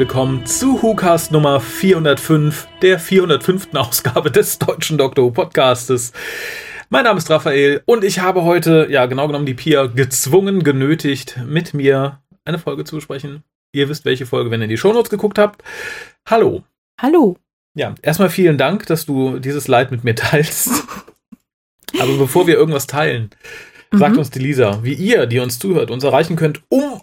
Willkommen zu WhoCast Nummer 405, der 405. Ausgabe des deutschen. Who Podcastes. Mein Name ist Raphael und ich habe heute, ja genau genommen, die Pia gezwungen, genötigt, mit mir eine Folge zu besprechen. Ihr wisst, welche Folge, wenn ihr in die Shownotes geguckt habt. Hallo. Hallo. Ja, erstmal vielen Dank, dass du dieses Leid mit mir teilst. Aber bevor wir irgendwas teilen, sagt Mhm. uns die Lisa, wie ihr, die uns zuhört, uns erreichen könnt, um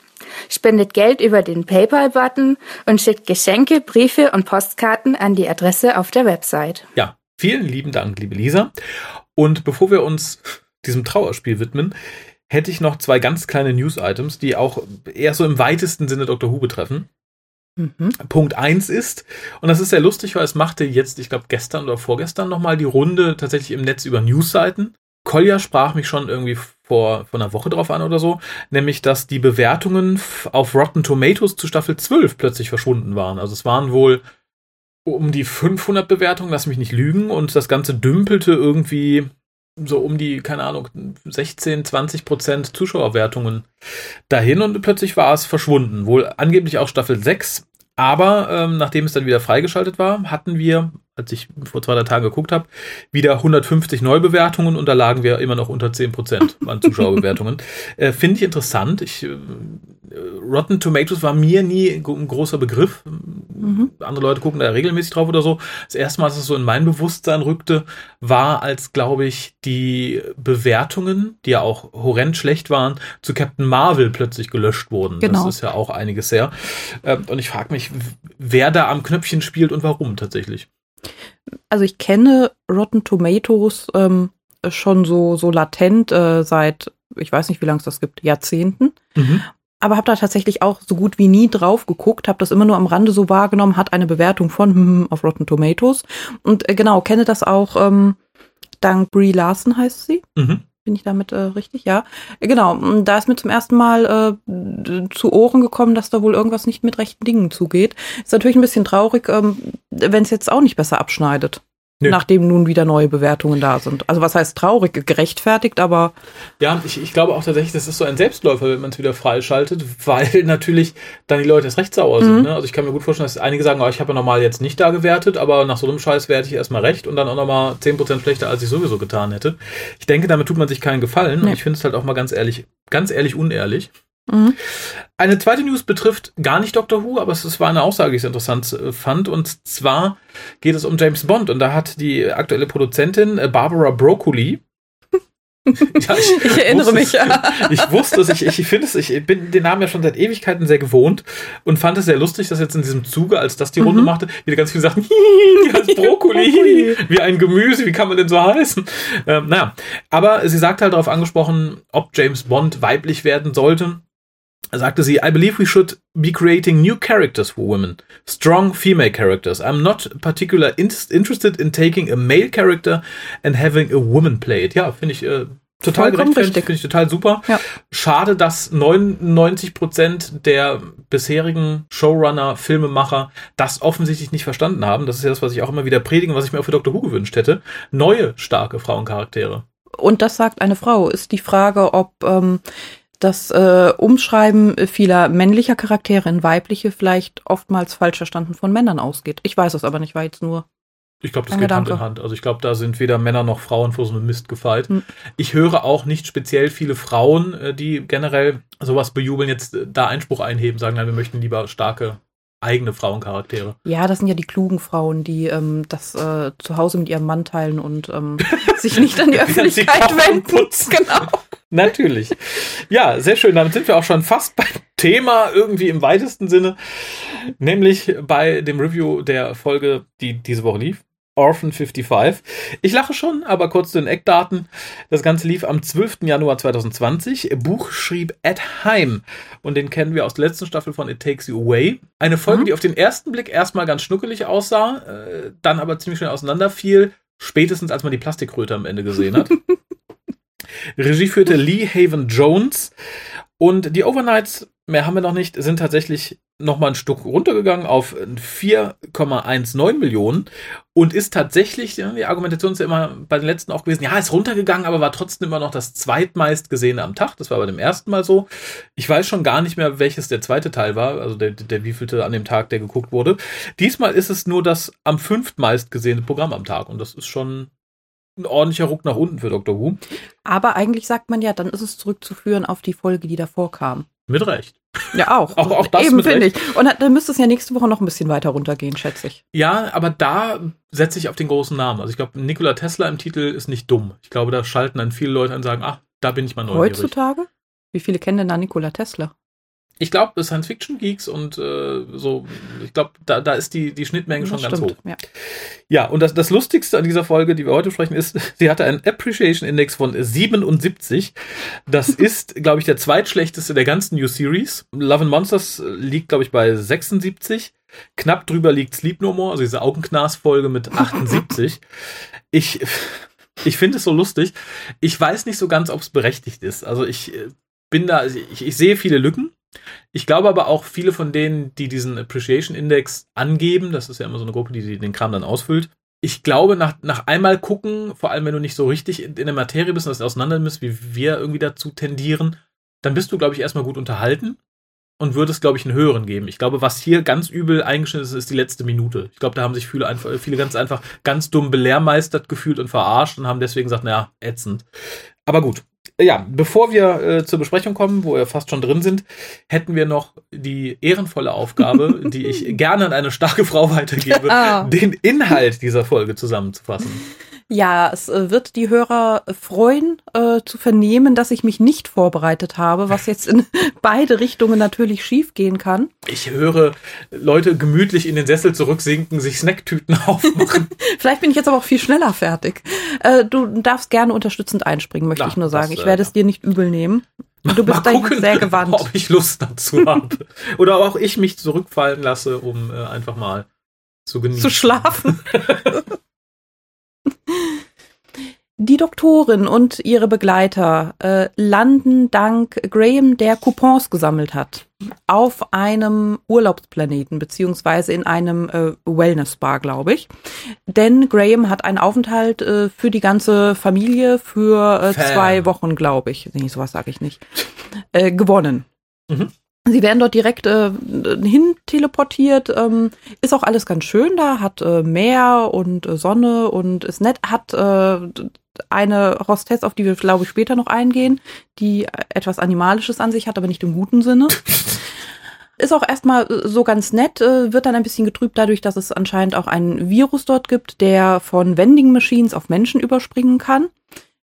Spendet Geld über den PayPal-Button und schickt Geschenke, Briefe und Postkarten an die Adresse auf der Website. Ja, vielen lieben Dank, liebe Lisa. Und bevor wir uns diesem Trauerspiel widmen, hätte ich noch zwei ganz kleine News-Items, die auch eher so im weitesten Sinne Dr. Who betreffen. Mhm. Punkt eins ist, und das ist sehr lustig, weil es machte jetzt, ich glaube, gestern oder vorgestern nochmal die Runde tatsächlich im Netz über Newsseiten. Kolja sprach mich schon irgendwie vor, vor einer Woche drauf an oder so, nämlich, dass die Bewertungen auf Rotten Tomatoes zu Staffel 12 plötzlich verschwunden waren. Also es waren wohl um die 500 Bewertungen, lass mich nicht lügen, und das Ganze dümpelte irgendwie so um die, keine Ahnung, 16, 20 Prozent Zuschauerwertungen dahin und plötzlich war es verschwunden. Wohl angeblich auch Staffel 6, aber ähm, nachdem es dann wieder freigeschaltet war, hatten wir, als ich vor zwei, drei Tagen geguckt habe, wieder 150 Neubewertungen und da lagen wir immer noch unter 10 Prozent an Zuschauerbewertungen. äh, Finde ich interessant. Ich, äh, Rotten Tomatoes war mir nie ein großer Begriff. Mhm. Andere Leute gucken da regelmäßig drauf oder so. Das erste Mal, dass es so in mein Bewusstsein rückte, war, als, glaube ich, die Bewertungen, die ja auch horrend schlecht waren, zu Captain Marvel plötzlich gelöscht wurden. Genau. Das ist ja auch einiges her. Ähm, Und ich frage mich, wer da am Knöpfchen spielt und warum tatsächlich. Also ich kenne Rotten Tomatoes ähm, schon so, so latent äh, seit, ich weiß nicht, wie lange es das gibt, Jahrzehnten. Aber habe da tatsächlich auch so gut wie nie drauf geguckt, habe das immer nur am Rande so wahrgenommen, hat eine Bewertung von hm, auf Rotten Tomatoes. Und äh, genau, kenne das auch ähm, dank Brie Larson heißt sie. Mhm. Bin ich damit äh, richtig? Ja. Äh, Genau, und da ist mir zum ersten Mal äh, zu Ohren gekommen, dass da wohl irgendwas nicht mit rechten Dingen zugeht. Ist natürlich ein bisschen traurig, ähm, wenn es jetzt auch nicht besser abschneidet. Nö. Nachdem nun wieder neue Bewertungen da sind. Also was heißt traurig? Gerechtfertigt, aber Ja, ich, ich glaube auch tatsächlich, das ist so ein Selbstläufer, wenn man es wieder freischaltet, weil natürlich dann die Leute erst recht sauer sind. Mhm. Ne? Also ich kann mir gut vorstellen, dass einige sagen, oh, ich habe ja normal jetzt nicht da gewertet, aber nach so einem Scheiß werte ich erstmal recht und dann auch nochmal 10% schlechter, als ich sowieso getan hätte. Ich denke, damit tut man sich keinen Gefallen und Nee. ich finde es halt auch mal ganz ehrlich, ganz ehrlich unehrlich. Mhm. Eine zweite News betrifft gar nicht Doctor Who, aber es war eine Aussage, die ich sehr interessant äh, fand. Und zwar geht es um James Bond. Und da hat die aktuelle Produzentin äh, Barbara Broccoli. Ja, Ich erinnere wusste mich. Ich wusste es, ich, ich finde es, ich bin den Namen ja schon seit Ewigkeiten sehr gewohnt und fand es sehr lustig, dass jetzt in diesem Zuge, als das die Runde Mhm. machte, wieder ganz viele Sachen, Brokkoli, Brokkoli. wie ein Gemüse, wie kann man denn so heißen? Ähm, naja, aber sie sagt halt darauf angesprochen, ob James Bond weiblich werden sollte sagte sie, I believe we should be creating new characters for women. Strong female characters. I'm not particular in interested in taking a male character and having a woman play it. Ja, finde ich äh, total gerechtfertigt, richtig. finde ich total super. Ja. Schade, dass 99 Prozent der bisherigen Showrunner, Filmemacher das offensichtlich nicht verstanden haben. Das ist ja das, was ich auch immer wieder predige, und was ich mir auch für Dr. Who gewünscht hätte. Neue, starke Frauencharaktere. Und das sagt eine Frau. Ist die Frage, ob ähm, das äh, Umschreiben vieler männlicher Charaktere in weibliche vielleicht oftmals falsch verstanden von Männern ausgeht. Ich weiß es aber nicht, war jetzt nur. Ich glaube, das geht Hand Gedanke. in Hand. Also ich glaube, da sind weder Männer noch Frauen vor so einem Mist gefeit. Hm. Ich höre auch nicht speziell viele Frauen, äh, die generell sowas bejubeln, jetzt äh, da Einspruch einheben, sagen, nein, wir möchten lieber starke eigene Frauencharaktere. Ja, das sind ja die klugen Frauen, die ähm, das äh, zu Hause mit ihrem Mann teilen und ähm, sich nicht an die Öffentlichkeit wenden. Genau. Natürlich. Ja, sehr schön. Damit sind wir auch schon fast beim Thema irgendwie im weitesten Sinne, nämlich bei dem Review der Folge, die diese Woche lief. Orphan 55. Ich lache schon, aber kurz zu den Eckdaten. Das Ganze lief am 12. Januar 2020. Buch schrieb Ed Heim und den kennen wir aus der letzten Staffel von It Takes You Away. Eine Folge, mhm. die auf den ersten Blick erstmal ganz schnuckelig aussah, äh, dann aber ziemlich schnell auseinanderfiel, spätestens als man die Plastikkröte am Ende gesehen hat. Regie führte Lee Haven Jones und die Overnights, mehr haben wir noch nicht, sind tatsächlich noch mal ein Stück runtergegangen auf 4,19 Millionen und ist tatsächlich, die Argumentation ist ja immer bei den letzten auch gewesen, ja, ist runtergegangen, aber war trotzdem immer noch das zweitmeist gesehene am Tag. Das war bei dem ersten Mal so. Ich weiß schon gar nicht mehr, welches der zweite Teil war, also der, der wievielte an dem Tag, der geguckt wurde. Diesmal ist es nur das am fünftmeist gesehene Programm am Tag und das ist schon ein ordentlicher Ruck nach unten für Dr. Who. Aber eigentlich sagt man ja, dann ist es zurückzuführen auf die Folge, die davor kam. Mit Recht. Ja, auch. auch, auch das Eben, finde ich. Und dann müsste es ja nächste Woche noch ein bisschen weiter runtergehen, schätze ich. Ja, aber da setze ich auf den großen Namen. Also ich glaube, Nikola Tesla im Titel ist nicht dumm. Ich glaube, da schalten dann viele Leute an und sagen, ach, da bin ich mal neugierig. Heutzutage? Wie viele kennen denn da Nikola Tesla? Ich glaube, Science-Fiction-Geeks und äh, so, ich glaube, da, da ist die, die Schnittmenge schon ganz hoch. Ja, ja und das, das Lustigste an dieser Folge, die wir heute sprechen, ist, sie hatte einen Appreciation Index von 77. Das ist, glaube ich, der zweitschlechteste der ganzen New Series. Love and Monsters liegt, glaube ich, bei 76. Knapp drüber liegt Sleep No More, also diese Augenknas-Folge mit 78. ich, ich finde es so lustig. Ich weiß nicht so ganz, ob es berechtigt ist. Also ich äh, bin da, ich, ich sehe viele Lücken. Ich glaube aber auch viele von denen, die diesen Appreciation Index angeben, das ist ja immer so eine Gruppe, die den Kram dann ausfüllt. Ich glaube, nach, nach einmal gucken, vor allem wenn du nicht so richtig in, in der Materie bist und das auseinander bist, wie wir irgendwie dazu tendieren, dann bist du, glaube ich, erstmal gut unterhalten und würdest, glaube ich, einen höheren geben. Ich glaube, was hier ganz übel eingeschnitten ist, ist die letzte Minute. Ich glaube, da haben sich viele, einfach, viele ganz einfach ganz dumm belehrmeistert gefühlt und verarscht und haben deswegen gesagt, naja, ätzend. Aber gut, ja, bevor wir äh, zur Besprechung kommen, wo wir fast schon drin sind, hätten wir noch die ehrenvolle Aufgabe, die ich gerne an eine starke Frau weitergebe, oh. den Inhalt dieser Folge zusammenzufassen. Ja, es äh, wird die Hörer freuen äh, zu vernehmen, dass ich mich nicht vorbereitet habe, was jetzt in beide Richtungen natürlich schiefgehen kann. Ich höre Leute gemütlich in den Sessel zurücksinken, sich Snacktüten aufmachen. Vielleicht bin ich jetzt aber auch viel schneller fertig. Äh, du darfst gerne unterstützend einspringen, möchte Ach, ich nur sagen. Das, ich werde äh, es dir nicht übel nehmen. Du bist da sehr gewandt. Ob ich Lust dazu habe. Oder auch ich mich zurückfallen lasse, um äh, einfach mal zu genießen. Zu schlafen. Die Doktorin und ihre Begleiter äh, landen dank Graham, der Coupons gesammelt hat, auf einem Urlaubsplaneten beziehungsweise in einem äh, Wellness-Spa, glaube ich. Denn Graham hat einen Aufenthalt äh, für die ganze Familie für äh, zwei Wochen, glaube ich. Nee, sowas sage ich nicht. Äh, gewonnen. Mhm. Sie werden dort direkt äh, hin teleportiert. Ähm, ist auch alles ganz schön da, hat äh, Meer und äh, Sonne und ist nett. Hat äh, eine Hostess, auf die wir, glaube ich, später noch eingehen, die etwas Animalisches an sich hat, aber nicht im guten Sinne. ist auch erstmal äh, so ganz nett, äh, wird dann ein bisschen getrübt dadurch, dass es anscheinend auch einen Virus dort gibt, der von Vending Machines auf Menschen überspringen kann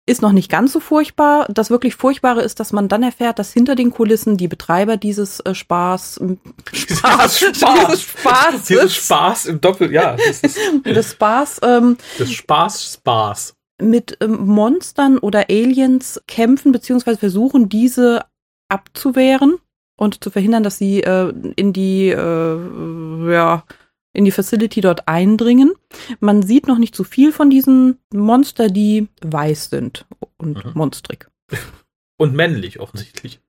ist noch nicht ganz so furchtbar. Das wirklich Furchtbare ist, dass man dann erfährt, dass hinter den Kulissen die Betreiber dieses äh, Spaß, Spaß, Spaß, dieses Spaß, dieses Spaß im Doppel, ja, das ist, des Spaß, ähm, des Spaß, Spaß mit ähm, Monstern oder Aliens kämpfen beziehungsweise versuchen, diese abzuwehren und zu verhindern, dass sie äh, in die äh, ja in die Facility dort eindringen. Man sieht noch nicht so viel von diesen Monster, die weiß sind und mhm. monstrig. Und männlich offensichtlich.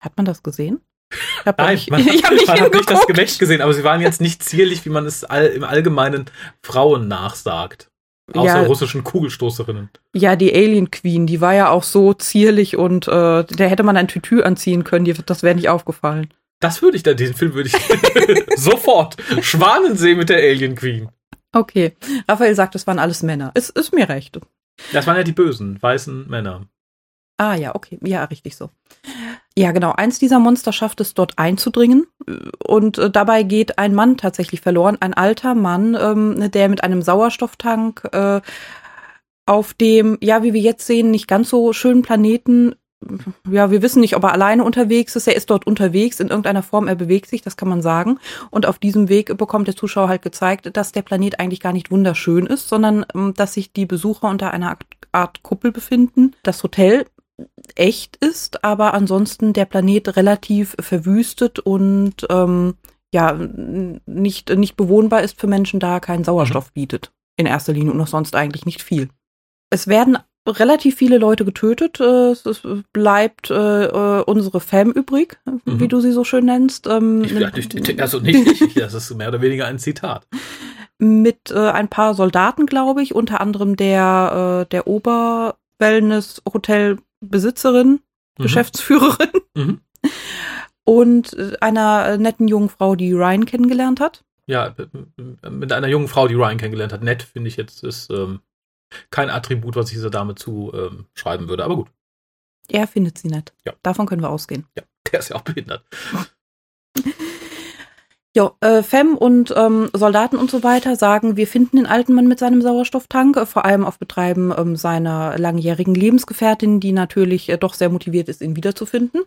Hat man das gesehen? Ich hab Nein, nicht, man, ich habe nicht, man hat nicht das Gemächt gesehen, aber sie waren jetzt nicht zierlich, wie man es all, im Allgemeinen Frauen nachsagt. Außer ja, russischen Kugelstoßerinnen. Ja, die Alien Queen, die war ja auch so zierlich und äh, der hätte man ein Tütü anziehen können, die, das wäre nicht aufgefallen. Das würde ich da, diesen Film würde ich sofort. Schwanensee mit der Alien Queen. Okay. Raphael sagt, das waren alles Männer. Es ist mir recht. Das waren ja die bösen, weißen Männer. Ah ja, okay. Ja, richtig so. Ja, genau. Eins dieser Monster schafft es, dort einzudringen. Und äh, dabei geht ein Mann tatsächlich verloren. Ein alter Mann, ähm, der mit einem Sauerstofftank äh, auf dem, ja, wie wir jetzt sehen, nicht ganz so schönen Planeten ja, wir wissen nicht, ob er alleine unterwegs ist. Er ist dort unterwegs in irgendeiner Form, er bewegt sich, das kann man sagen. Und auf diesem Weg bekommt der Zuschauer halt gezeigt, dass der Planet eigentlich gar nicht wunderschön ist, sondern ähm, dass sich die Besucher unter einer Art Kuppel befinden. Das Hotel echt ist, aber ansonsten der Planet relativ verwüstet und ähm, ja, nicht, nicht bewohnbar ist für Menschen, da er keinen Sauerstoff mhm. bietet. In erster Linie und noch sonst eigentlich nicht viel. Es werden relativ viele Leute getötet. Es bleibt äh, äh, unsere Fam übrig, mhm. wie du sie so schön nennst. Ähm, ich, also nicht ich, das ist mehr oder weniger ein Zitat. Mit äh, ein paar Soldaten, glaube ich, unter anderem der, äh, der Oberwellness-Hotel-Besitzerin, mhm. Geschäftsführerin. Mhm. Und einer netten jungen Frau, die Ryan kennengelernt hat. Ja, mit einer jungen Frau, die Ryan kennengelernt hat. Nett, finde ich jetzt, ist ähm, kein Attribut, was ich dieser Dame zuschreiben ähm, würde, aber gut. Er findet sie nett. Ja. Davon können wir ausgehen. Ja, der ist ja auch behindert. Ja, äh, Fem und ähm, Soldaten und so weiter sagen, wir finden den alten Mann mit seinem Sauerstofftank, äh, vor allem auf Betreiben ähm, seiner langjährigen Lebensgefährtin, die natürlich äh, doch sehr motiviert ist, ihn wiederzufinden.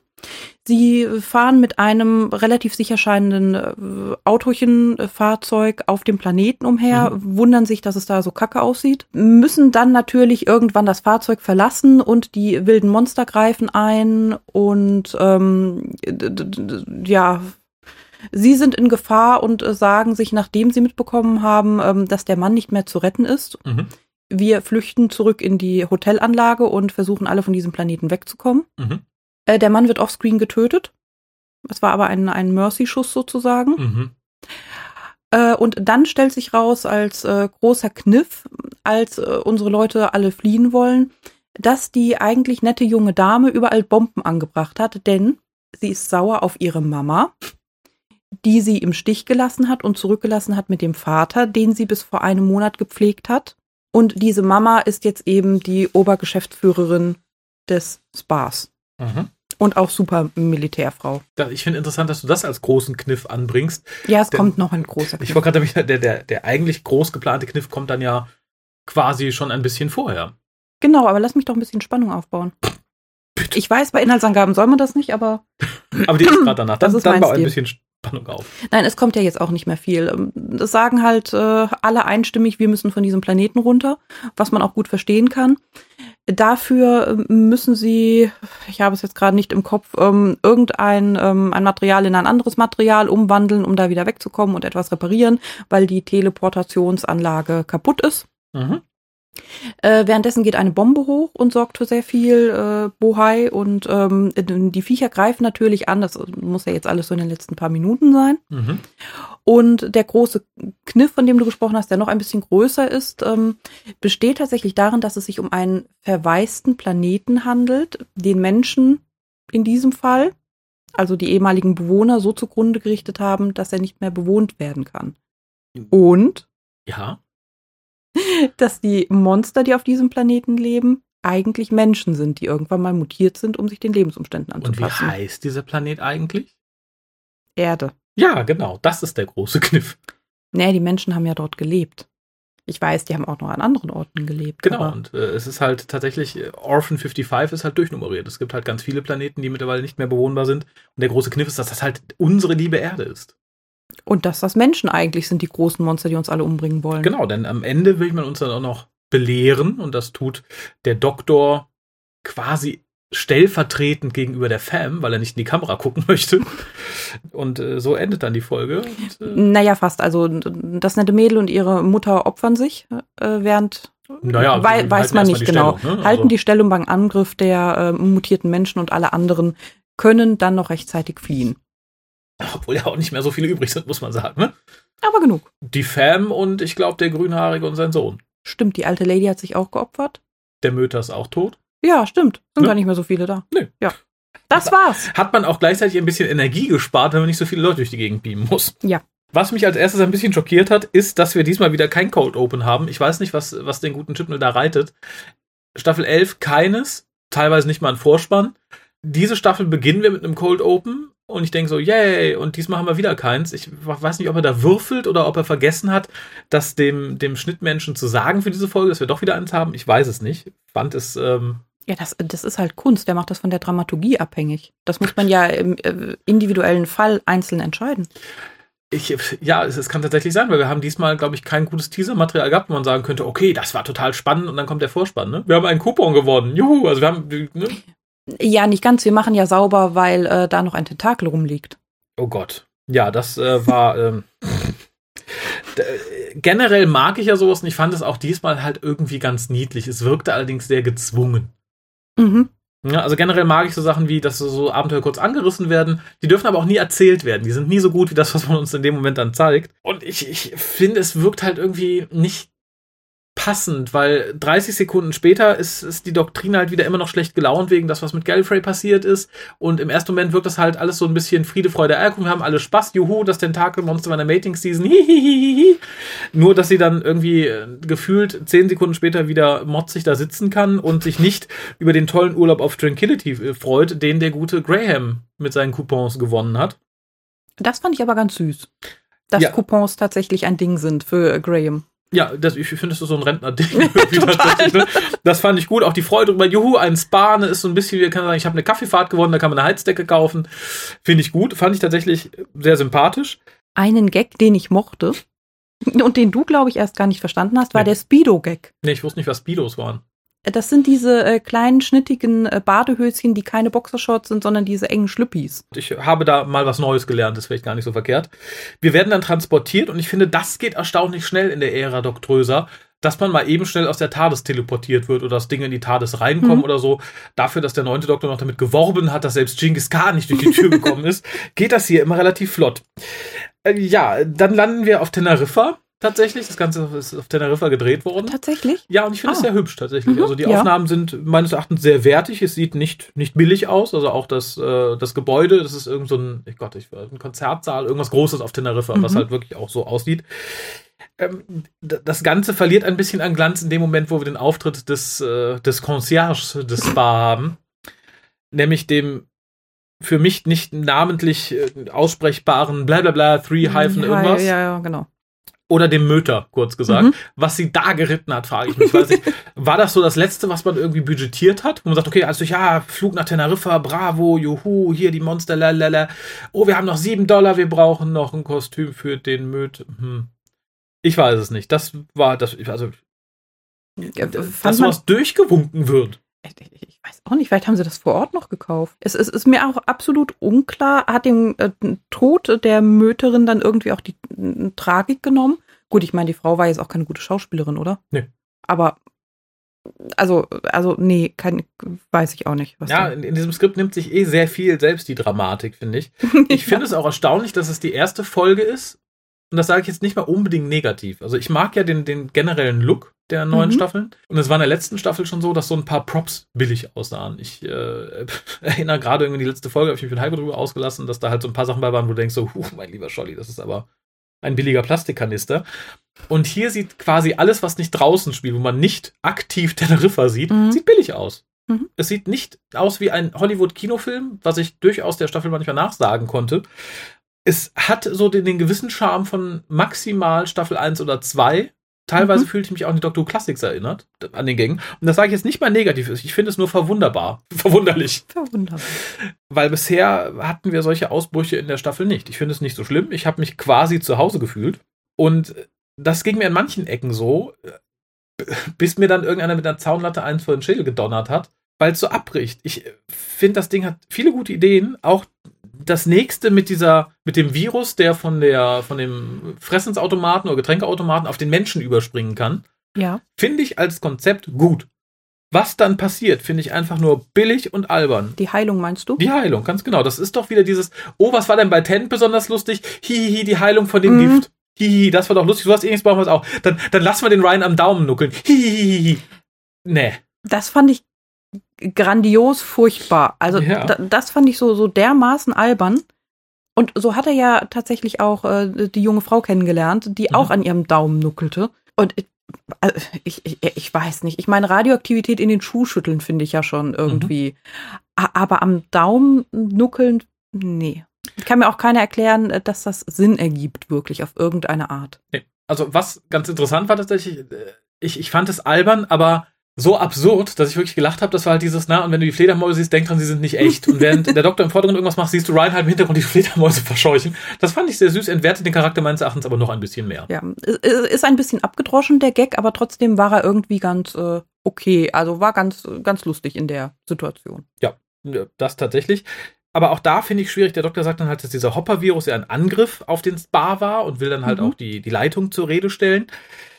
Sie fahren mit einem relativ sicher scheinenden äh, Autochen-Fahrzeug auf dem Planeten umher, mhm. wundern sich, dass es da so kacke aussieht, müssen dann natürlich irgendwann das Fahrzeug verlassen und die wilden Monster greifen ein und ähm, ja, Sie sind in Gefahr und äh, sagen sich, nachdem sie mitbekommen haben, ähm, dass der Mann nicht mehr zu retten ist. Mhm. Wir flüchten zurück in die Hotelanlage und versuchen alle von diesem Planeten wegzukommen. Mhm. Äh, der Mann wird offscreen getötet. Das war aber ein, ein Mercy-Schuss sozusagen. Mhm. Äh, und dann stellt sich raus als äh, großer Kniff, als äh, unsere Leute alle fliehen wollen, dass die eigentlich nette junge Dame überall Bomben angebracht hat, denn sie ist sauer auf ihre Mama, die sie im Stich gelassen hat und zurückgelassen hat mit dem Vater, den sie bis vor einem Monat gepflegt hat. Und diese Mama ist jetzt eben die Obergeschäftsführerin des Spas. Mhm. Und auch super Militärfrau. Ich finde interessant, dass du das als großen Kniff anbringst. Ja, es Denn, kommt noch ein großer Kniff. Ich wollte gerade der, der, der eigentlich groß geplante Kniff kommt dann ja quasi schon ein bisschen vorher. Genau, aber lass mich doch ein bisschen Spannung aufbauen. Bitte. Ich weiß, bei Inhaltsangaben soll man das nicht, aber. aber die ist gerade danach. Dann, das ist dann bau ein bisschen Spannung auf. Nein, es kommt ja jetzt auch nicht mehr viel. Ähm, das sagen halt äh, alle einstimmig, wir müssen von diesem Planeten runter, was man auch gut verstehen kann. Dafür ähm, müssen sie, ich habe es jetzt gerade nicht im Kopf, ähm, irgendein ähm, ein Material in ein anderes Material umwandeln, um da wieder wegzukommen und etwas reparieren, weil die Teleportationsanlage kaputt ist. Mhm. Äh, währenddessen geht eine Bombe hoch und sorgt für sehr viel äh, Bohai und ähm, die Viecher greifen natürlich an. Das muss ja jetzt alles so in den letzten paar Minuten sein. Mhm. Und der große Kniff, von dem du gesprochen hast, der noch ein bisschen größer ist, ähm, besteht tatsächlich darin, dass es sich um einen verwaisten Planeten handelt, den Menschen in diesem Fall, also die ehemaligen Bewohner, so zugrunde gerichtet haben, dass er nicht mehr bewohnt werden kann. Und ja dass die Monster, die auf diesem Planeten leben, eigentlich Menschen sind, die irgendwann mal mutiert sind, um sich den Lebensumständen anzupassen. Und wie heißt dieser Planet eigentlich? Erde. Ja, genau, das ist der große Kniff. Nee, die Menschen haben ja dort gelebt. Ich weiß, die haben auch noch an anderen Orten gelebt. Genau, und äh, es ist halt tatsächlich, äh, Orphan 55 ist halt durchnummeriert. Es gibt halt ganz viele Planeten, die mittlerweile nicht mehr bewohnbar sind. Und der große Kniff ist, dass das halt unsere liebe Erde ist. Und dass das Menschen eigentlich sind, die großen Monster, die uns alle umbringen wollen. Genau, denn am Ende will man uns dann auch noch belehren und das tut der Doktor quasi stellvertretend gegenüber der Fam, weil er nicht in die Kamera gucken möchte. Und äh, so endet dann die Folge. Und, äh, naja, fast. Also das nette Mädel und ihre Mutter opfern sich, äh, während naja, wei weiß man nicht genau. Stellung, ne? Halten also. die Stellung beim Angriff der äh, mutierten Menschen und alle anderen können dann noch rechtzeitig fliehen. Obwohl ja auch nicht mehr so viele übrig sind, muss man sagen. Ne? Aber genug. Die Fam und ich glaube der Grünhaarige und sein Sohn. Stimmt, die alte Lady hat sich auch geopfert. Der Möter ist auch tot. Ja, stimmt. Sind ne? gar nicht mehr so viele da. Nö. Ja. Das war's. Hat man auch gleichzeitig ein bisschen Energie gespart, wenn man nicht so viele Leute durch die Gegend beamen muss. Ja. Was mich als erstes ein bisschen schockiert hat, ist, dass wir diesmal wieder kein Cold Open haben. Ich weiß nicht, was, was den guten Chipnell da reitet. Staffel 11 keines, teilweise nicht mal ein Vorspann. Diese Staffel beginnen wir mit einem Cold Open und ich denke so, yay, und diesmal haben wir wieder keins. Ich weiß nicht, ob er da würfelt oder ob er vergessen hat, das dem, dem Schnittmenschen zu sagen für diese Folge, dass wir doch wieder eins haben. Ich weiß es nicht. Fand es. Ähm, Ja, das, das ist halt Kunst. Der macht das von der Dramaturgie abhängig. Das muss man ja im äh, individuellen Fall einzeln entscheiden. Ich, ja, es, es, kann tatsächlich sein, weil wir haben diesmal, glaube ich, kein gutes Teaser-Material gehabt, wo man sagen könnte, okay, das war total spannend und dann kommt der Vorspann. Ne? Wir haben einen Coupon gewonnen. Juhu, also wir haben. Ne? Ja, nicht ganz. Wir machen ja sauber, weil äh, da noch ein Tentakel rumliegt. Oh Gott. Ja, das äh, war. ähm, generell mag ich ja sowas und ich fand es auch diesmal halt irgendwie ganz niedlich. Es wirkte allerdings sehr gezwungen. Mhm. Ja, also generell mag ich so Sachen wie, dass so Abenteuer kurz angerissen werden. Die dürfen aber auch nie erzählt werden. Die sind nie so gut wie das, was man uns in dem Moment dann zeigt. Und ich, ich finde, es wirkt halt irgendwie nicht passend, weil 30 Sekunden später ist, ist die Doktrin halt wieder immer noch schlecht gelaunt wegen das, was mit Gallifrey passiert ist. Und im ersten Moment wirkt das halt alles so ein bisschen Friede, Freude, Eierkuchen. Wir haben alle Spaß. Juhu, das Tentakelmonster war in der Mating-Season. Nur, dass sie dann irgendwie äh, gefühlt 10 Sekunden später wieder motzig da sitzen kann und sich nicht über den tollen Urlaub auf Tranquility äh, freut, den der gute Graham mit seinen Coupons gewonnen hat. Das fand ich aber ganz süß. Dass ja. Coupons tatsächlich ein Ding sind für Graham. Ja, das, ich finde, das ist so ein Rentner-Ding. ne? Das fand ich gut. Auch die Freude über Juhu, ein Spa, ne, ist so ein bisschen, wie kann man sagen, ich habe eine Kaffeefahrt gewonnen, da kann man eine Heizdecke kaufen. Finde ich gut. Fand ich tatsächlich sehr sympathisch. Einen Gag, den ich mochte und den du, glaube ich, erst gar nicht verstanden hast, war nee. der Speedo-Gag. Nee, ich wusste nicht, was Speedos waren. Das sind diese äh, kleinen, schnittigen äh, Badehöschen, die keine Boxershorts sind, sondern diese engen Schlüppis. Ich habe da mal was Neues gelernt, das ist vielleicht gar nicht so verkehrt. Wir werden dann transportiert und ich finde, das geht erstaunlich schnell in der Ära Doktröser, dass man mal eben schnell aus der TARDIS teleportiert wird oder dass Dinge in die TARDIS reinkommen mhm. oder so. Dafür, dass der neunte Doktor noch damit geworben hat, dass selbst Genghis Khan nicht durch die Tür gekommen ist, geht das hier immer relativ flott. Äh, ja, dann landen wir auf Teneriffa tatsächlich. Das Ganze ist auf Teneriffa gedreht worden. Tatsächlich? Ja, und ich finde es ah. sehr hübsch tatsächlich. Mhm, also die ja. Aufnahmen sind meines Erachtens sehr wertig. Es sieht nicht, nicht billig aus. Also auch das, äh, das Gebäude, das ist irgend so ein, ich Gott, ich, ein Konzertsaal, irgendwas Großes auf Teneriffa, mhm. was halt wirklich auch so aussieht. Ähm, das Ganze verliert ein bisschen an Glanz in dem Moment, wo wir den Auftritt des, äh, des Concierges des Spa haben. Nämlich dem für mich nicht namentlich äh, aussprechbaren blablabla, three hyphen irgendwas. Ja, ja, genau oder dem Möter, kurz gesagt. Mhm. Was sie da geritten hat, frage ich mich. Weiß ich, war das so das Letzte, was man irgendwie budgetiert hat? Wo man sagt, okay, also ja, Flug nach Teneriffa, bravo, juhu, hier die Monster, lalala. Oh, wir haben noch sieben Dollar, wir brauchen noch ein Kostüm für den Möter. Hm. Ich weiß es nicht. Das war das, also, ja, dass sowas durchgewunken wird ich weiß auch nicht, vielleicht haben sie das vor Ort noch gekauft. Es, es ist mir auch absolut unklar, hat den äh, Tod der Möterin dann irgendwie auch die äh, Tragik genommen? Gut, ich meine, die Frau war jetzt auch keine gute Schauspielerin, oder? Nee. Aber also, also, nee, kein, weiß ich auch nicht. ja, in, in, diesem Skript nimmt sich eh sehr viel selbst die Dramatik, finde ich. Ich finde es auch erstaunlich, dass es die erste Folge ist. Und das sage ich jetzt nicht mal unbedingt negativ. Also ich mag ja den, den generellen Look der neuen mhm. Staffeln. Und es war in der letzten Staffel schon so, dass so ein paar Props billig aussahen. Ich äh, erinnere gerade irgendwie die letzte Folge, habe ich mich mit Heiko drüber ausgelassen, dass da halt so ein paar Sachen bei waren, wo du denkst so, huh, mein lieber Scholli, das ist aber ein billiger Plastikkanister. Und hier sieht quasi alles, was nicht draußen spielt, wo man nicht aktiv Teneriffa sieht, mhm. sieht billig aus. Mhm. Es sieht nicht aus wie ein Hollywood-Kinofilm, was ich durchaus der Staffel manchmal nachsagen konnte. Es hat so den, den gewissen Charme von maximal Staffel 1 oder 2, Teilweise mhm. fühlte ich mich auch an die Doctor Classics erinnert, an den Gängen. Und das sage ich jetzt nicht mal negativ. Ich finde es nur verwunderbar. Verwunderlich. Verwunderbar. Weil bisher hatten wir solche Ausbrüche in der Staffel nicht. Ich finde es nicht so schlimm. Ich habe mich quasi zu Hause gefühlt. Und das ging mir in manchen Ecken so, bis mir dann irgendeiner mit einer Zaunlatte eins vor den Schädel gedonnert hat, weil es so abbricht. Ich finde, das Ding hat viele gute Ideen. Auch das nächste mit dieser, mit dem Virus, der von der, von dem Fressensautomaten oder Getränkeautomaten auf den Menschen überspringen kann, ja. finde ich als Konzept gut. Was dann passiert, finde ich einfach nur billig und albern. Die Heilung meinst du? Die Heilung, ganz genau. Das ist doch wieder dieses, oh, was war denn bei Tent besonders lustig? Hihihi, die Heilung von dem mhm. Gift. Hihihi, das war doch lustig. Du hast ähnliches brauchen wir es auch. Dann, dann lassen wir den Ryan am Daumen nuckeln. Hihihi. Nee. Das fand ich grandios furchtbar. Also ja. das fand ich so, so dermaßen albern. Und so hat er ja tatsächlich auch äh, die junge Frau kennengelernt, die mhm. auch an ihrem Daumen nuckelte. Und äh, ich, ich, ich weiß nicht. Ich meine, Radioaktivität in den Schuhschütteln finde ich ja schon irgendwie. Mhm. Aber am Daumen nuckeln, nee. Ich kann mir auch keiner erklären, äh, dass das Sinn ergibt, wirklich auf irgendeine Art. Nee. Also, was ganz interessant war tatsächlich, äh, ich, ich fand es albern, aber so absurd, dass ich wirklich gelacht habe. Das war halt dieses, na, und wenn du die Fledermäuse siehst, denk dran, sie sind nicht echt. Und während der Doktor im Vordergrund irgendwas macht, siehst du Ryan halt im Hintergrund die Fledermäuse verscheuchen. Das fand ich sehr süß, entwertet den Charakter meines Erachtens aber noch ein bisschen mehr. Ja, ist ein bisschen abgedroschen, der Gag, aber trotzdem war er irgendwie ganz äh, okay. Also war ganz, ganz lustig in der Situation. Ja, das tatsächlich. Aber auch da finde ich schwierig. Der Doktor sagt dann halt, dass dieser Hopper-Virus ja ein Angriff auf den Spa war und will dann halt mhm. auch die, die Leitung zur Rede stellen.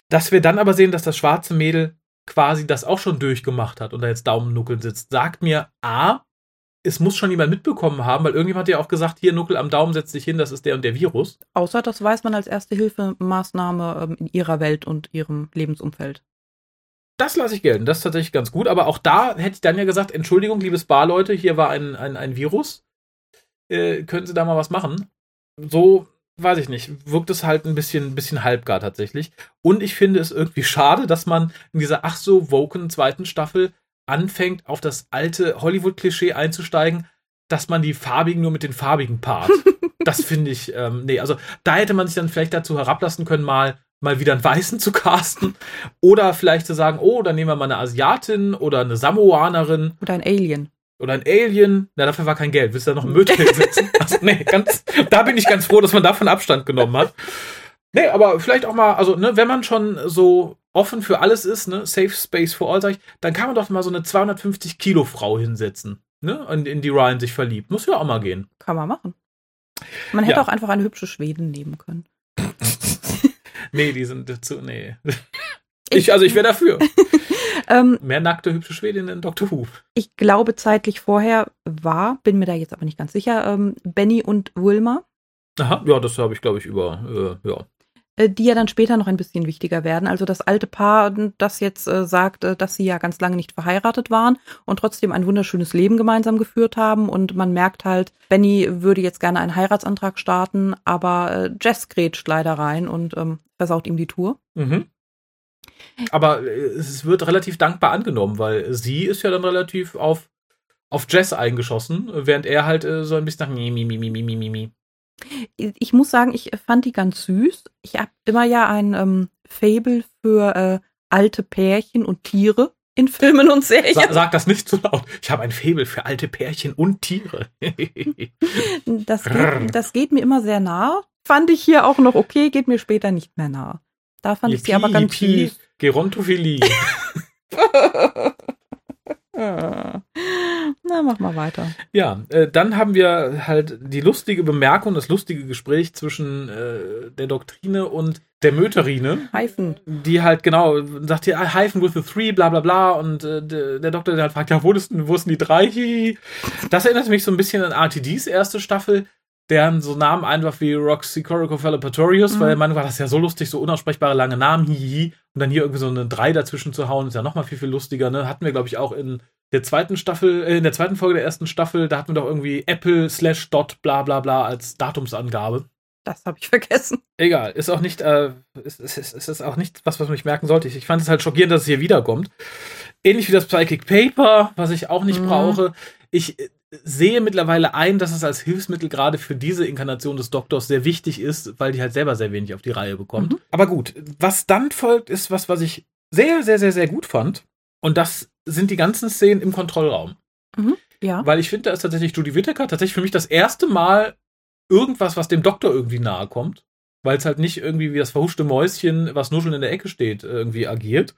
Dass wir dann aber sehen, dass das schwarze Mädel quasi das auch schon durchgemacht hat und da jetzt Daumennuckeln sitzt, sagt mir A, es muss schon jemand mitbekommen haben, weil irgendjemand hat ja auch gesagt, hier Nuckel am Daumen setzt sich hin, das ist der und der Virus. Außer das weiß man als erste Hilfemaßnahme ähm, in ihrer Welt und ihrem Lebensumfeld. Das lasse ich gelten, das ist tatsächlich ganz gut, aber auch da hätte ich dann ja gesagt, Entschuldigung, liebes Barleute, hier war ein, ein, ein Virus. Äh, können Sie da mal was machen? So weiß ich nicht, wirkt es halt ein bisschen, bisschen halbgar tatsächlich. Und ich finde es irgendwie schade, dass man in dieser ach so woken zweiten Staffel anfängt, auf das alte Hollywood-Klischee einzusteigen, dass man die Farbigen nur mit den Farbigen paart. das finde ich, ähm, nee, also da hätte man sich dann vielleicht dazu herablassen können, mal mal wieder einen Weißen zu casten oder vielleicht zu sagen, oh, dann nehmen wir mal eine Asiatin oder eine Samoanerin. Oder ein Alien. Oder ein Alien. Na, dafür war kein Geld. Willst du da noch einen Mötel setzen? Also, nee, ganz, da bin ich ganz froh, dass man davon Abstand genommen hat. Nee, aber vielleicht auch mal, also, ne, wenn man schon so offen für alles ist, ne, Safe Space for All, sag ich, dann kann man doch mal so eine 250 Kilo Frau hinsetzen, ne, und in die Ryan sich verliebt. Muss ja auch mal gehen. Kann man machen. Man hätte ja. auch einfach eine hübsche Schweden nehmen können. nee, die sind zu, nee. Ich, also ich wäre dafür. ähm, Mehr nackte, hübsche Schwedin in Doctor Who. Ich glaube, zeitlich vorher war, bin mir da jetzt aber nicht ganz sicher, ähm, Benny und Wilma. Aha, ja, das habe ich, glaube ich, über, äh, ja. Äh, die ja dann später noch ein bisschen wichtiger werden. Also das alte Paar, das jetzt äh, sagt, äh, dass sie ja ganz lange nicht verheiratet waren und trotzdem ein wunderschönes Leben gemeinsam geführt haben. Und man merkt halt, Benny würde jetzt gerne einen Heiratsantrag starten, aber äh, Jess grätscht leider rein und ähm, versaut ihm die Tour. Mhm. Aber äh, es wird relativ dankbar angenommen, weil sie ist ja dann relativ auf, auf Jess eingeschossen, während er halt äh, so ein bisschen nach mi, mi, mi, mi, mi, mi, mi. Ich muss sagen, ich fand die ganz süß. Ich habe immer ja ein ähm, Fable für äh, alte Pärchen und Tiere in Filmen und Serien. Sag, sag das nicht zu so laut. Ich habe ein Fable für alte Pärchen und Tiere. das, geht, das geht mir immer sehr nah. Fand ich hier auch noch okay, geht mir später nicht mehr nah. Da fand Yippie, ich sie aber ganz Yippie, süß. Gerontophilie. Na, mach mal weiter. Ja, äh, dann haben wir halt die lustige Bemerkung, das lustige Gespräch zwischen äh, der Doktrine und der Möterine. Hyphen. Die halt genau sagt hier, Hyphen with the three, bla bla bla. Und äh, der Doktor der halt fragt, ja, wo ist wo denn die drei? Das erinnert mich so ein bisschen an RTDs erste Staffel deren so Namen einfach wie Roxy Coricophalopatorius, mhm. weil man war das ja so lustig, so unaussprechbare lange Namen, hihi, und dann hier irgendwie so eine 3 dazwischen zu hauen, ist ja nochmal viel, viel lustiger, ne? Hatten wir, glaube ich, auch in der zweiten Staffel, äh, in der zweiten Folge der ersten Staffel, da hatten wir doch irgendwie Apple slash dot bla bla bla als Datumsangabe. Das habe ich vergessen. Egal, ist auch nicht, äh, ist, ist, ist, ist auch nicht was, was mich merken sollte. Ich, ich fand es halt schockierend, dass es hier wiederkommt. Ähnlich wie das Psychic Paper, was ich auch nicht mhm. brauche. Ich sehe mittlerweile ein, dass es als Hilfsmittel gerade für diese Inkarnation des Doktors sehr wichtig ist, weil die halt selber sehr wenig auf die Reihe bekommt. Mhm. Aber gut, was dann folgt, ist was, was ich sehr, sehr, sehr, sehr gut fand. Und das sind die ganzen Szenen im Kontrollraum. Mhm. Ja. Weil ich finde, da ist tatsächlich Judy Whittaker tatsächlich für mich das erste Mal irgendwas, was dem Doktor irgendwie nahe kommt. Weil es halt nicht irgendwie wie das verhuschte Mäuschen, was nur schon in der Ecke steht, irgendwie agiert.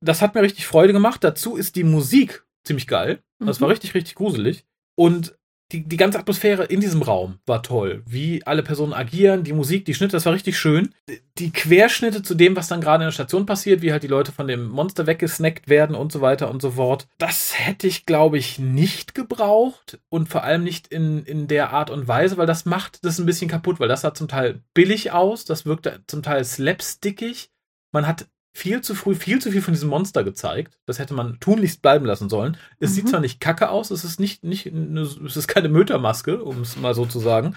Das hat mir richtig Freude gemacht. Dazu ist die Musik ziemlich geil. Das war mhm. richtig, richtig gruselig. Und die, die ganze Atmosphäre in diesem Raum war toll. Wie alle Personen agieren, die Musik, die Schnitte, das war richtig schön. Die Querschnitte zu dem, was dann gerade in der Station passiert, wie halt die Leute von dem Monster weggesnackt werden und so weiter und so fort. Das hätte ich, glaube ich, nicht gebraucht und vor allem nicht in, in der Art und Weise, weil das macht das ein bisschen kaputt, weil das sah zum Teil billig aus, das wirkte zum Teil slapstickig. Man hat viel zu früh viel zu viel von diesem Monster gezeigt. Das hätte man tunlichst bleiben lassen sollen. Es mhm. sieht zwar nicht kacke aus, es ist nicht, nicht eine, es ist keine Mötermaske, um es mal so zu sagen.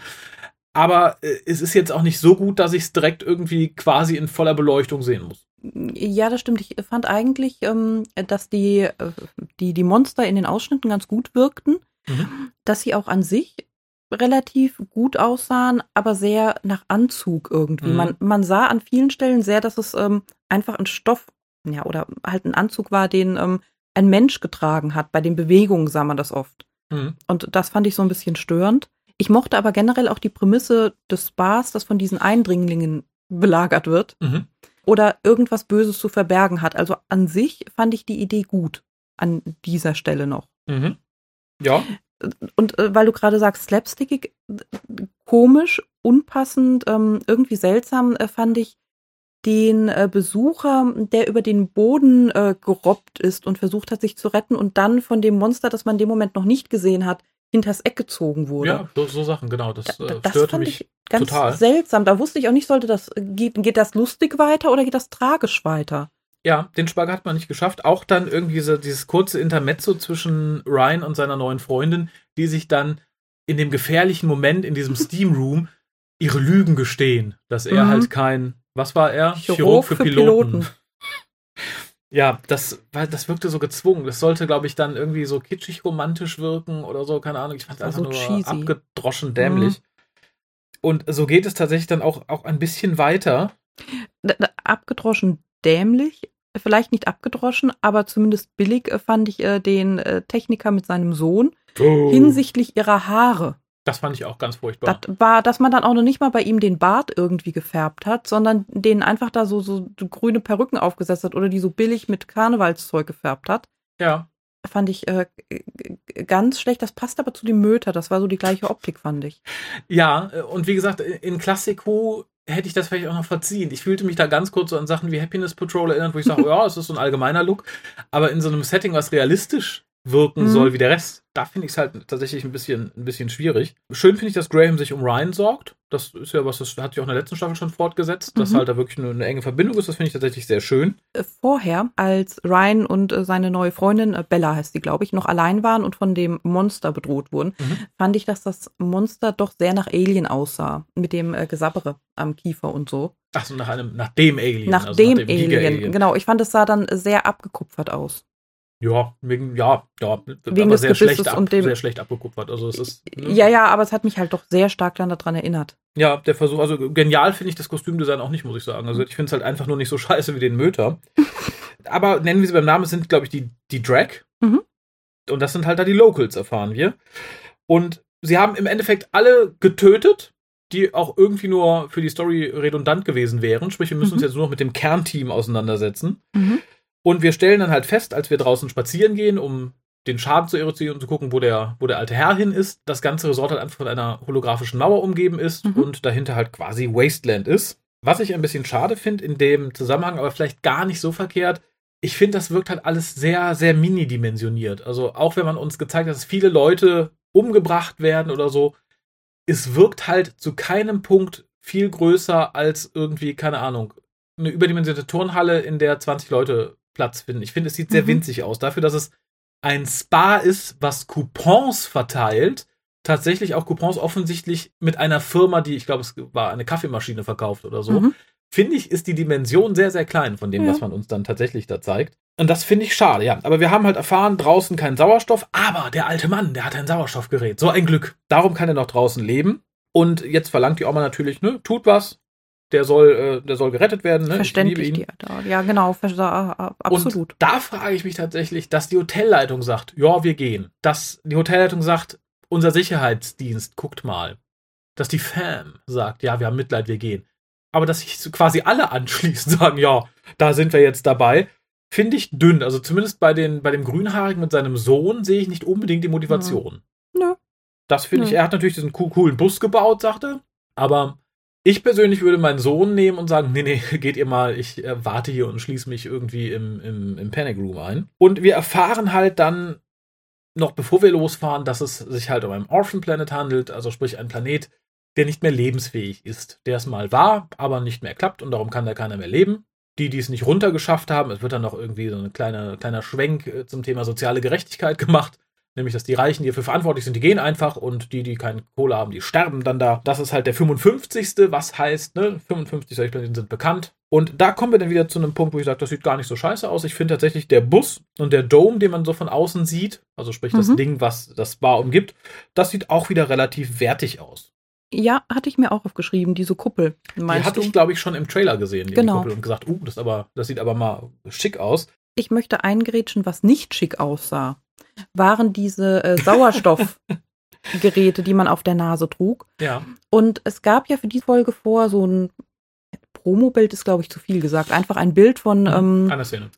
Aber äh, es ist jetzt auch nicht so gut, dass ich es direkt irgendwie quasi in voller Beleuchtung sehen muss. Ja, das stimmt. Ich fand eigentlich, ähm, dass die, äh, die, die Monster in den Ausschnitten ganz gut wirkten. Mhm. Dass sie auch an sich relativ gut aussahen, aber sehr nach Anzug irgendwie. Mhm. Man, man sah an vielen Stellen sehr, dass es ähm, einfach ein Stoff ja, oder halt ein Anzug war, den ähm, ein Mensch getragen hat. Bei den Bewegungen sah man das oft. Mhm. Und das fand ich so ein bisschen störend. Ich mochte aber generell auch die Prämisse des Spas, das von diesen Eindringlingen belagert wird mhm. oder irgendwas Böses zu verbergen hat. Also an sich fand ich die Idee gut an dieser Stelle noch. Mhm. Ja. Und äh, weil du gerade sagst, slapstickig, komisch, unpassend, ähm, irgendwie seltsam, äh, fand ich den äh, Besucher, der über den Boden äh, gerobbt ist und versucht hat, sich zu retten und dann von dem Monster, das man in dem Moment noch nicht gesehen hat, hinters Eck gezogen wurde. Ja, so, so Sachen, genau. Das, da, äh, das störte mich ganz total. seltsam. Da wusste ich auch nicht, sollte das, geht, geht das lustig weiter oder geht das tragisch weiter? Ja, den Spagat hat man nicht geschafft. Auch dann irgendwie diese, dieses kurze Intermezzo zwischen Ryan und seiner neuen Freundin, die sich dann in dem gefährlichen Moment in diesem Steam Room ihre Lügen gestehen, dass er mhm. halt kein, was war er? Chirurg, Chirurg für, für, Piloten. Piloten. Ja, das, weil das wirkte so gezwungen. Das sollte, glaube ich, dann irgendwie so kitschig romantisch wirken oder so, keine Ahnung. Ich fand es einfach so nur cheesy. abgedroschen dämlich. Mhm. Und so geht es tatsächlich dann auch, auch ein bisschen weiter. Abgedroschen dämlich, vielleicht nicht abgedroschen, aber zumindest billig äh, fand ich äh, den äh, Techniker mit seinem Sohn oh. hinsichtlich ihrer Haare. Das fand ich auch ganz furchtbar. Das war, dass man dann auch noch nicht mal bei ihm den Bart irgendwie gefärbt hat, sondern den einfach da so, so grüne Perücken aufgesetzt hat oder die so billig mit Karnevalszeug gefärbt hat. Ja. Fand ich äh, ganz schlecht. Das passt aber zu dem Möter. Das war so die gleiche Optik, fand ich. Ja, äh, und wie gesagt, in Klassiko hätte ich das vielleicht auch noch verziehen. Ich fühlte mich da ganz kurz so an Sachen wie Happiness Patrol erinnert, wo ich sage, ja, es ist so ein allgemeiner Look. Aber in so einem Setting, was realistisch wirken mhm. soll wie der Rest, da finde ich es halt tatsächlich ein bisschen, ein bisschen schwierig. Schön finde ich, dass Graham sich um Ryan sorgt. Das ist ja was, das hat sich auch in der letzten Staffel schon fortgesetzt, mhm. dass halt da wirklich eine, eine enge Verbindung ist. Das finde ich tatsächlich sehr schön. Äh, vorher, als Ryan und äh, seine neue Freundin, äh, Bella heißt sie, glaube ich, noch allein waren und von dem Monster bedroht wurden, mhm. fand ich, dass das Monster doch sehr nach Alien aussah. Mit dem Gesabbere am Kiefer und so. Ach so, nach einem, nach dem Alien. Nach, also dem, nach dem Alien, Alien, genau. Ich fand, es sah dann sehr abgekupfert aus. Ja, wegen, ja, ja, wegen aber sehr schlecht, ab, sehr schlecht abgekupfert. Also es ist, ne? Ja, ja, aber es hat mich halt doch sehr stark dann daran erinnert. Ja, der Versuch, also genial finde ich das Kostümdesign auch nicht, muss ich sagen. Also ich finde es halt einfach nur nicht so scheiße wie den Möter. aber nennen wir sie beim Namen, sind, glaube ich, die, die Drag. Mhm. Und das sind halt da die Locals, erfahren wir. Und sie haben im Endeffekt alle getötet, die auch irgendwie nur für die Story redundant gewesen wären. Sprich, wir müssen mhm. uns jetzt nur noch mit dem Kernteam auseinandersetzen. Mhm. Und wir stellen dann halt fest, als wir draußen spazieren gehen, um den Schaden zu eruzieren und zu gucken, wo der, wo der alte Herr hin ist, das ganze Resort halt einfach von einer holographischen Mauer umgeben ist mhm. und dahinter halt quasi Wasteland ist. Was ich ein bisschen schade finde in dem Zusammenhang, aber vielleicht gar nicht so verkehrt, ich finde, das wirkt halt alles sehr, sehr mini-dimensioniert. Also auch wenn man uns gezeigt hat, dass viele Leute umgebracht werden oder so, es wirkt halt zu keinem Punkt viel größer als irgendwie, keine Ahnung, eine überdimensionierte Turnhalle, in der 20 Leute Platz finden. Ich finde, es sieht sehr mhm. winzig aus. Dafür, dass es ein Spa ist, was Coupons verteilt, tatsächlich auch Coupons offensichtlich mit einer Firma, die, ich glaube, es war eine Kaffeemaschine verkauft oder so, mhm. finde ich, ist die Dimension sehr, sehr klein von dem, ja. was man uns dann tatsächlich da zeigt. Und das finde ich schade, ja. Aber wir haben halt erfahren, draußen kein Sauerstoff, aber der alte Mann, der hat ein Sauerstoffgerät. So ein Glück. Darum kann er noch draußen leben. Und jetzt verlangt die Oma natürlich, ne, tut was, der soll, äh, der soll gerettet werden. Ne? Verständlich, die, da. ja genau, absolut. Und da frage ich mich tatsächlich, dass die Hotelleitung sagt, ja, wir gehen. Dass die Hotelleitung sagt, unser Sicherheitsdienst, guckt mal. Dass die Fam sagt, ja, wir haben Mitleid, wir gehen. Aber dass sich quasi alle anschließen, sagen, ja, da sind wir jetzt dabei, finde ich dünn. Also zumindest bei, den, bei dem Grünhaarigen mit seinem Sohn sehe ich nicht unbedingt die Motivation. Ja. ja. Das finde ja. ich, er hat natürlich diesen coolen Bus gebaut, sagte, aber ich persönlich würde meinen Sohn nehmen und sagen, nee, nee, geht ihr mal, ich äh, warte hier und schließe mich irgendwie im, im, im Panic Room ein. Und wir erfahren halt dann, noch bevor wir losfahren, dass es sich halt um einen Orphan Planet handelt, also sprich ein Planet, der nicht mehr lebensfähig ist. Der es mal war, aber nicht mehr klappt und darum kann da keiner mehr leben. Die, die es nicht runtergeschafft haben, es wird dann noch irgendwie so ein kleiner, kleiner Schwenk äh, zum Thema soziale Gerechtigkeit gemacht. Nämlich, dass die Reichen, die dafür verantwortlich sind, die gehen einfach und die, die keine Kohle haben, die sterben dann da. Das ist halt der 55. Was heißt, ne, 55 solche Planeten sind bekannt. Und da kommen wir dann wieder zu einem Punkt, wo ich sage, das sieht gar nicht so scheiße aus. Ich finde tatsächlich der Bus und der Dome, den man so von außen sieht, also sprich mhm. das Ding, was das Bar umgibt, das sieht auch wieder relativ wertig aus. Ja, hatte ich mir auch aufgeschrieben, diese Kuppel. Die hatte ich, glaube ich, schon im Trailer gesehen, die Genau. Kuppel, und gesagt, uh, das, aber, das sieht aber mal schick aus. Ich möchte eingrätschen, was nicht schick aussah. Waren diese äh, Sauerstoffgeräte, die man auf der Nase trug. Ja. Und es gab ja für die Folge vor so ein Promobild, ist glaube ich zu viel gesagt. Einfach ein Bild von, ähm, Eine Szene.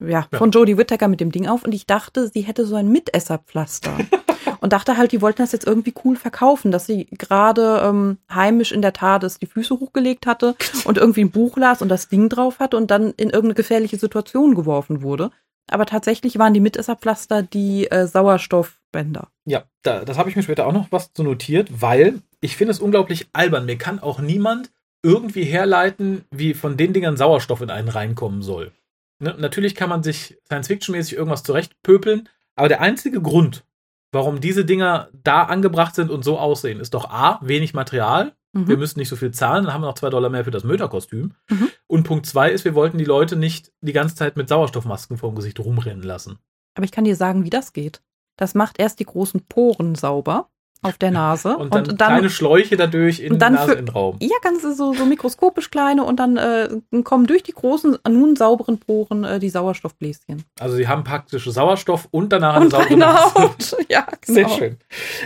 ja, Ja. von Jodie Whittaker mit dem Ding auf. Und ich dachte, sie hätte so ein Mitesserpflaster. und dachte halt, die wollten das jetzt irgendwie cool verkaufen, dass sie gerade ähm, heimisch in der TARDIS die Füße hochgelegt hatte und irgendwie ein Buch las und das Ding drauf hatte und dann in irgendeine gefährliche Situation geworfen wurde. Aber tatsächlich waren die Mitesserpflaster die äh, Sauerstoffbänder. Ja, da, das habe ich mir später auch noch was zu notiert, weil ich finde es unglaublich albern. Mir kann auch niemand irgendwie herleiten, wie von den Dingern Sauerstoff in einen reinkommen soll. Ne? Natürlich kann man sich Science-Fiction-mäßig irgendwas zurechtpöpeln, aber der einzige Grund, warum diese Dinger da angebracht sind und so aussehen, ist doch A, wenig Material. Mhm. Wir müssen nicht so viel zahlen, dann haben wir noch zwei Dollar mehr für das Möterkostüm. Mhm. Und Punkt zwei ist, wir wollten die Leute nicht die ganze Zeit mit Sauerstoffmasken vorm Gesicht rumrennen lassen. Aber ich kann dir sagen, wie das geht. Das macht erst die großen Poren sauber auf der Nase Und dann, kleine Schläuche dadurch in und dann den Naseninnenraum. Ja, ganz so, so mikroskopisch kleine und dann äh, kommen durch die großen, nun sauberen Poren äh, die Sauerstoffbläschen. Also sie haben praktisch Sauerstoff und danach eine Und saubere keine Nase. Haut. Ja, Sehr genau. schön.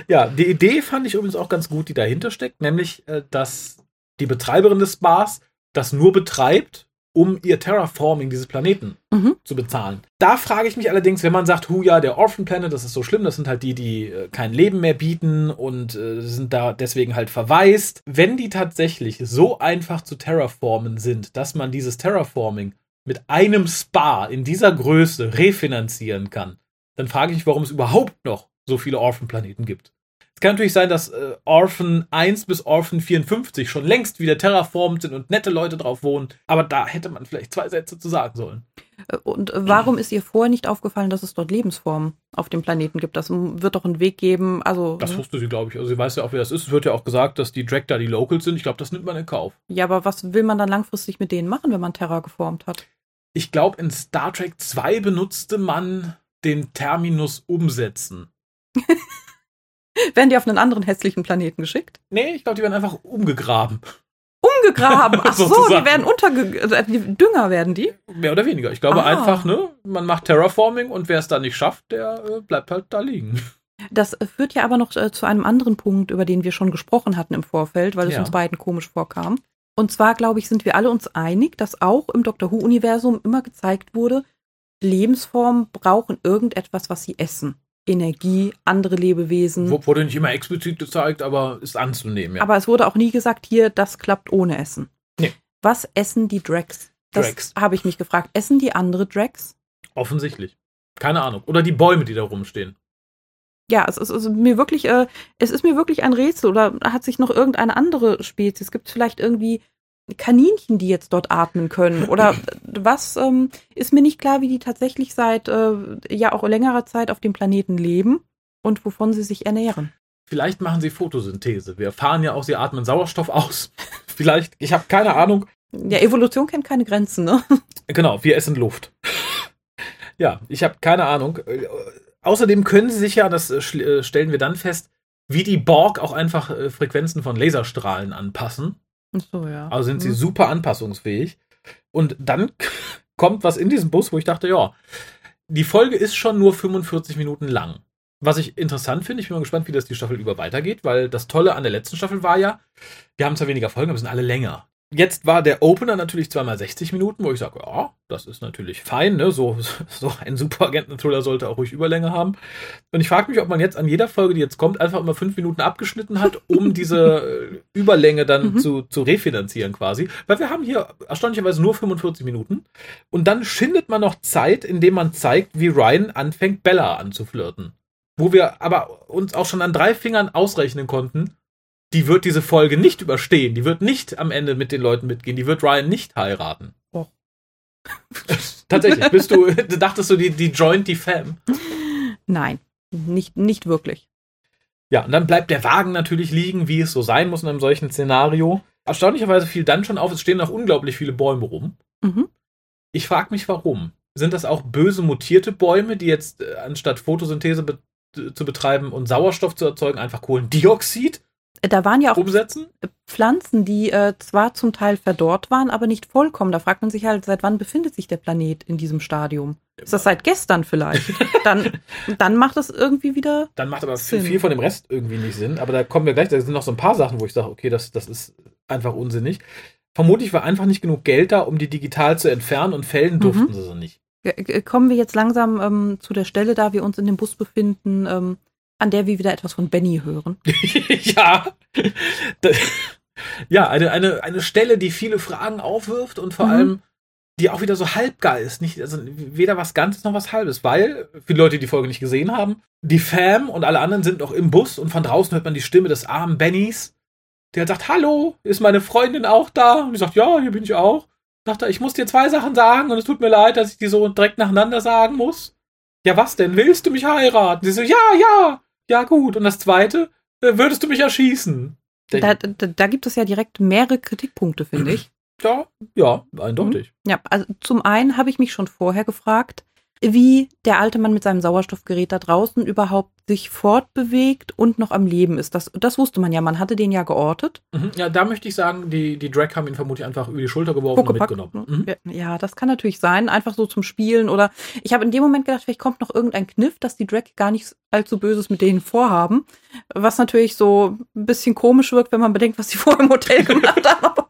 Ja, die Idee fand ich übrigens auch ganz gut, die dahinter steckt, nämlich, äh, dass die Betreiberin des Spas das nur betreibt, um ihr Terraforming dieses Planeten Mhm. zu bezahlen. Da frage ich mich allerdings, wenn man sagt, hu ja, der Orphan Planet, das ist so schlimm, das sind halt die, die äh, kein Leben mehr bieten und äh, sind da deswegen halt verwaist. Wenn die tatsächlich so einfach zu terraformen sind, dass man dieses Terraforming mit einem Spa in dieser Größe refinanzieren kann, dann frage ich mich, warum es überhaupt noch so viele Orphan-Planeten gibt. Es kann natürlich sein, dass äh, Orphan 1 bis Orphan 54 schon längst wieder terraformt sind und nette Leute drauf wohnen, aber da hätte man vielleicht zwei Sätze zu sagen sollen. Äh, Und äh, warum ist ihr vorher nicht aufgefallen, dass es dort Lebensformen auf dem Planeten gibt? Das wird doch einen Weg geben. Also, Das ne? wusste sie, glaube ich. Also sie weiß ja auch, wer das ist. Es wird ja auch gesagt, dass die Drag da die Locals sind. Ich glaube, das nimmt man in Kauf. ja, aber was will man dann langfristig mit denen machen, wenn man Terra geformt hat? Ich glaube, in Star Trek 2 benutzte man den Terminus umsetzen. Werden die auf einen anderen hässlichen Planeten geschickt? Nee, ich glaube, die werden einfach umgegraben. Umgegraben. Ach so, die werden unterge... äh, die Dünger werden die? Mehr oder weniger. Ich glaube Ah. einfach, ne, man macht Terraforming und wer es da nicht schafft, der äh, bleibt halt da liegen. Das äh, führt ja aber noch äh, zu einem anderen Punkt, über den wir schon gesprochen hatten im Vorfeld, weil es Ja. uns beiden komisch vorkam. Und zwar, glaube ich, sind wir alle uns einig, dass auch im Doctor Who-Universum immer gezeigt wurde, Lebensformen brauchen irgendetwas, was sie essen. Energie, andere Lebewesen. Wurde nicht immer explizit gezeigt, aber ist anzunehmen, ja. Aber es wurde auch nie gesagt, hier, das klappt ohne Essen. Nee. Was essen die Drags? Das Drags. habe ich mich gefragt. Essen die andere Drags? Offensichtlich. Keine Ahnung. Oder die Bäume, die da rumstehen. Ja, es ist, es ist mir wirklich, äh, es ist mir wirklich ein Rätsel. Oder hat sich noch irgendeine andere Spezies? Gibt es vielleicht irgendwie Kaninchen, die jetzt dort atmen können? Oder was ähm, ist mir nicht klar, wie die tatsächlich seit äh, ja auch längerer Zeit auf dem Planeten leben und wovon sie sich ernähren? Vielleicht machen sie Photosynthese. Wir erfahren ja auch, sie atmen Sauerstoff aus. Vielleicht, ich habe keine Ahnung. Ja, Evolution kennt keine Grenzen, ne? Genau, wir essen Luft. ja, ich habe keine Ahnung. Äh, Außerdem können sie sich ja, das äh, äh, stellen wir dann fest, wie die Borg auch einfach Frequenzen von Laserstrahlen anpassen. So, ja. Also sind sie Hm. super anpassungsfähig. Und dann kommt was in diesem Bus, wo ich dachte, ja, die Folge ist schon nur 45 Minuten lang. Was ich interessant finde, ich bin mal gespannt, wie das die Staffel über weitergeht, weil das Tolle an der letzten Staffel war ja, wir haben zwar weniger Folgen, aber wir sind alle länger. Jetzt war der Opener natürlich zweimal 60 Minuten, wo ich sage, ja, das ist natürlich fein, ne? So, so ein Superagenten-Thriller sollte auch ruhig Überlänge haben. Und ich frage mich, ob man jetzt an jeder Folge, die jetzt kommt, einfach immer fünf Minuten abgeschnitten hat, um diese äh, Überlänge dann Mhm. zu, zu refinanzieren quasi. Weil wir haben hier erstaunlicherweise nur 45 Minuten. Und dann schindet man noch Zeit, indem man zeigt, wie Ryan anfängt, Bella anzuflirten. Wo wir aber uns auch schon an drei Fingern ausrechnen konnten, die wird diese Folge nicht überstehen. Die wird nicht am Ende mit den Leuten mitgehen. Die wird Ryan nicht heiraten. Och. Tatsächlich. Bist du, dachtest du, die, die joint die Fam? Nein, nicht, nicht wirklich. Ja, und dann bleibt der Wagen natürlich liegen, wie es so sein muss in einem solchen Szenario. Erstaunlicherweise fiel dann schon auf, es stehen noch unglaublich viele Bäume rum. Mhm. Ich frage mich, warum. Sind das auch böse mutierte Bäume, die jetzt äh, anstatt Photosynthese be zu betreiben und Sauerstoff zu erzeugen, einfach Kohlendioxid da waren ja auch umsetzen? Pflanzen, die äh, zwar zum Teil verdorrt waren, aber nicht vollkommen. Da fragt man sich halt, seit wann befindet sich der Planet in diesem Stadium? Ist das seit gestern vielleicht? dann, dann macht das irgendwie wieder. Dann macht aber Sinn. viel von dem Rest irgendwie nicht Sinn. Aber da kommen wir gleich, da sind noch so ein paar Sachen, wo ich sage, okay, das, das ist einfach unsinnig. Vermutlich war einfach nicht genug Geld da, um die digital zu entfernen und fällen durften mhm. sie so nicht. Kommen wir jetzt langsam ähm, zu der Stelle, da wir uns in dem Bus befinden, ähm, an der wir wieder etwas von Benny hören. ja. ja, eine, eine, eine Stelle, die viele Fragen aufwirft und vor mhm. allem die auch wieder so halbgeil ist. Nicht, also weder was Ganzes noch was Halbes, weil, viele Leute, die die Folge nicht gesehen haben, die Fam und alle anderen sind noch im Bus und von draußen hört man die Stimme des armen Bennys, der sagt, hallo, ist meine Freundin auch da? Und die sagt, ja, hier bin ich auch. Sagt er, ich muss dir zwei Sachen sagen und es tut mir leid, dass ich die so direkt nacheinander sagen muss. Ja, was denn? Willst du mich heiraten? Sie so, ja, ja, ja, gut. Und das zweite, äh, würdest du mich erschießen? Da, da, da gibt es ja direkt mehrere Kritikpunkte, finde ich. Ja, ja, eindeutig. Mhm. Ja, also zum einen habe ich mich schon vorher gefragt, wie der alte Mann mit seinem Sauerstoffgerät da draußen überhaupt sich fortbewegt und noch am Leben ist. Das, das wusste man ja, man hatte den ja geortet. Mhm. Ja, da möchte ich sagen, die, die Drag haben ihn vermutlich einfach über die Schulter geworfen Huckepack, und mitgenommen. Ne? Mhm. Ja, das kann natürlich sein, einfach so zum Spielen oder ich habe in dem Moment gedacht, vielleicht kommt noch irgendein Kniff, dass die Drag gar nichts allzu Böses mit denen vorhaben. Was natürlich so ein bisschen komisch wirkt, wenn man bedenkt, was sie vorher im Hotel gemacht haben.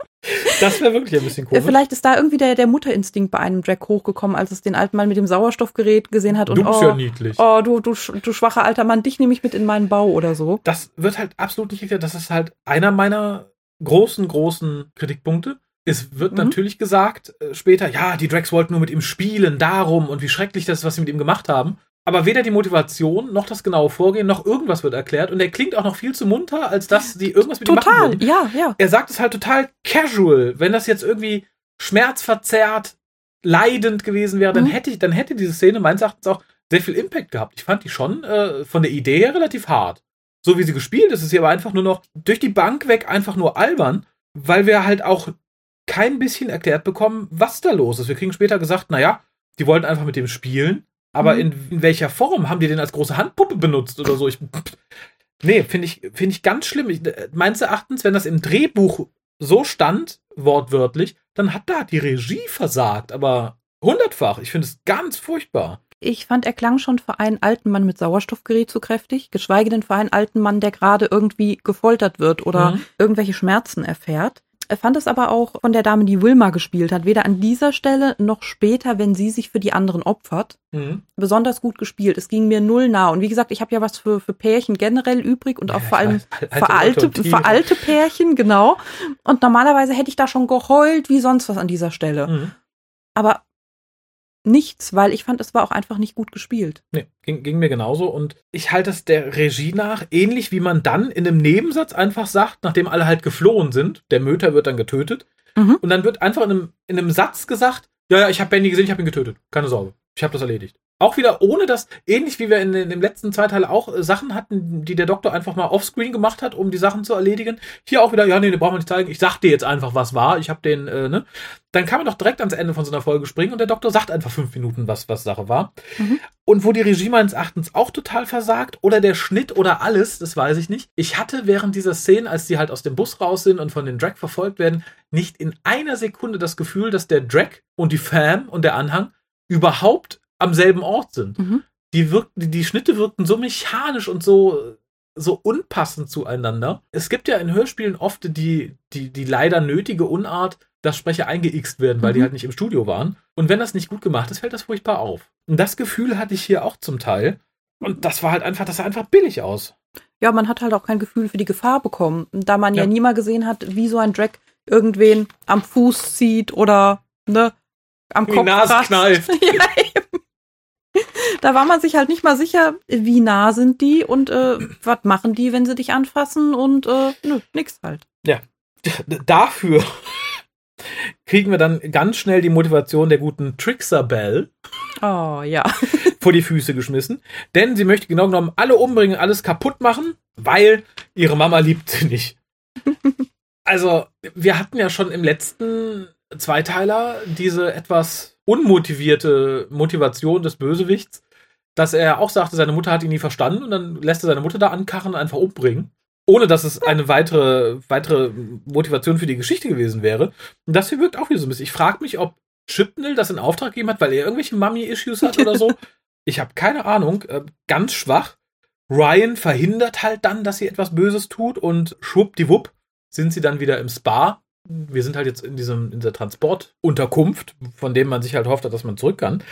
Das wäre wirklich ein bisschen komisch. Vielleicht ist da irgendwie der, der Mutterinstinkt bei einem Drag hochgekommen, als es den alten Mann mit dem Sauerstoffgerät gesehen hat. Und, du bist oh, ja niedlich. Oh, du, du, du schwacher alter Mann, dich nehme ich mit in meinen Bau oder so. Das wird halt absolut nicht erklärt. Das ist halt einer meiner großen, großen Kritikpunkte. Es wird mhm. natürlich gesagt äh, später, ja, die Drags wollten nur mit ihm spielen, darum und wie schrecklich das ist, was sie mit ihm gemacht haben. Aber weder die Motivation noch das genaue Vorgehen noch irgendwas wird erklärt und er klingt auch noch viel zu munter, als dass sie irgendwas mit total, ihm machen Total, ja, ja. Er sagt es halt total casual. Wenn das jetzt irgendwie schmerzverzerrt, leidend gewesen wäre, dann mhm. hätte ich, dann hätte diese Szene meines Erachtens auch sehr viel Impact gehabt. Ich fand die schon äh, von der Idee her relativ hart. So wie sie gespielt ist, ist sie aber einfach nur noch durch die Bank weg einfach nur albern, weil wir halt auch kein bisschen erklärt bekommen, was da los ist. Wir kriegen später gesagt, naja, die wollten einfach mit dem spielen aber mhm. in, in, welcher Form haben die den als große Handpuppe benutzt oder so? Ich, nee, finde ich, finde ich ganz schlimm. Ich, meines Erachtens, wenn das im Drehbuch so stand, wortwörtlich, dann hat da die Regie versagt, aber hundertfach. Ich finde es ganz furchtbar. Ich fand, er klang schon für einen alten Mann mit Sauerstoffgerät zu kräftig, geschweige denn für einen alten Mann, der gerade irgendwie gefoltert wird oder mhm. irgendwelche Schmerzen erfährt. Er fand es aber auch von der Dame, die Wilma gespielt hat, weder an dieser Stelle noch später, wenn sie sich für die anderen opfert, mhm. besonders gut gespielt. Es ging mir null nah. Und wie gesagt, ich habe ja was für, für Pärchen generell übrig und auch ja, vor allem für alte, für alte Pärchen, genau. Und normalerweise hätte ich da schon geheult wie sonst was an dieser Stelle. Mhm. Aber nichts, weil ich fand, es war auch einfach nicht gut gespielt. Nee, ging, ging mir genauso. Und ich halte es der Regie nach, ähnlich wie man dann in einem Nebensatz einfach sagt, nachdem alle halt geflohen sind, der Möter wird dann getötet. Mhm. Und dann wird einfach in einem, in einem Satz gesagt, ja, ja, ich habe Benny gesehen, ich habe ihn getötet. Keine Sorge. Ich habe das erledigt. Auch wieder ohne das, ähnlich wie wir in, in dem letzten Zweiteil auch äh, Sachen hatten, die der Doktor einfach mal offscreen gemacht hat, um die Sachen zu erledigen. Hier auch wieder, ja, nee, nee, brauchen wir nicht zeigen. Ich sag dir jetzt einfach, was war. Ich habe den, äh, ne? Dann kann man doch direkt ans Ende von so einer Folge springen und der Doktor sagt einfach fünf Minuten, was, was Sache war. Mhm. Und wo die Regie meines Erachtens auch total versagt oder der Schnitt oder alles, das weiß ich nicht. Ich hatte während dieser Szene, als die halt aus dem Bus raus sind und von den Drag verfolgt werden, nicht in einer Sekunde das Gefühl, dass der Drag und die Fam und der Anhang überhaupt am selben Ort sind. Mhm. Die, wirkten, die Schnitte wirkten so mechanisch und so, so unpassend zueinander. Es gibt ja in Hörspielen oft die, die, die leider nötige Unart, dass Sprecher eingeixt werden, weil mhm. die halt nicht im Studio waren. Und wenn das nicht gut gemacht ist, fällt das furchtbar auf. Und das Gefühl hatte ich hier auch zum Teil. Und das war halt einfach, das sah einfach billig aus. Ja, man hat halt auch kein Gefühl für die Gefahr bekommen, da man ja, ja nie mal gesehen hat, wie so ein Drag irgendwen am Fuß zieht oder ne, am Kopf. Die Nase kneift. ja, da war man sich halt nicht mal sicher, wie nah sind die und äh, was machen die, wenn sie dich anfassen und äh, nö, nix halt. Ja, dafür kriegen wir dann ganz schnell die Motivation der guten Trickser Bell. Oh, ja. vor die Füße geschmissen. Denn sie möchte genau genommen alle umbringen, alles kaputt machen, weil ihre Mama liebt sie nicht. also, wir hatten ja schon im letzten Zweiteiler diese etwas unmotivierte Motivation des Bösewichts, dass er auch sagte, seine Mutter hat ihn nie verstanden und dann lässt er seine Mutter da ankachen und einfach umbringen. ohne dass es eine weitere, weitere Motivation für die Geschichte gewesen wäre. Und das hier wirkt auch wieder so ein bisschen. Ich frage mich, ob Chipnell das in Auftrag gegeben hat, weil er irgendwelche Mummy-Issues hat oder so. Ich habe keine Ahnung. Äh, ganz schwach. Ryan verhindert halt dann, dass sie etwas Böses tut und schwuppdiwupp sind sie dann wieder im Spa. Wir sind halt jetzt in, diesem, in dieser Transportunterkunft, von dem man sich halt hofft, dass man zurück kann.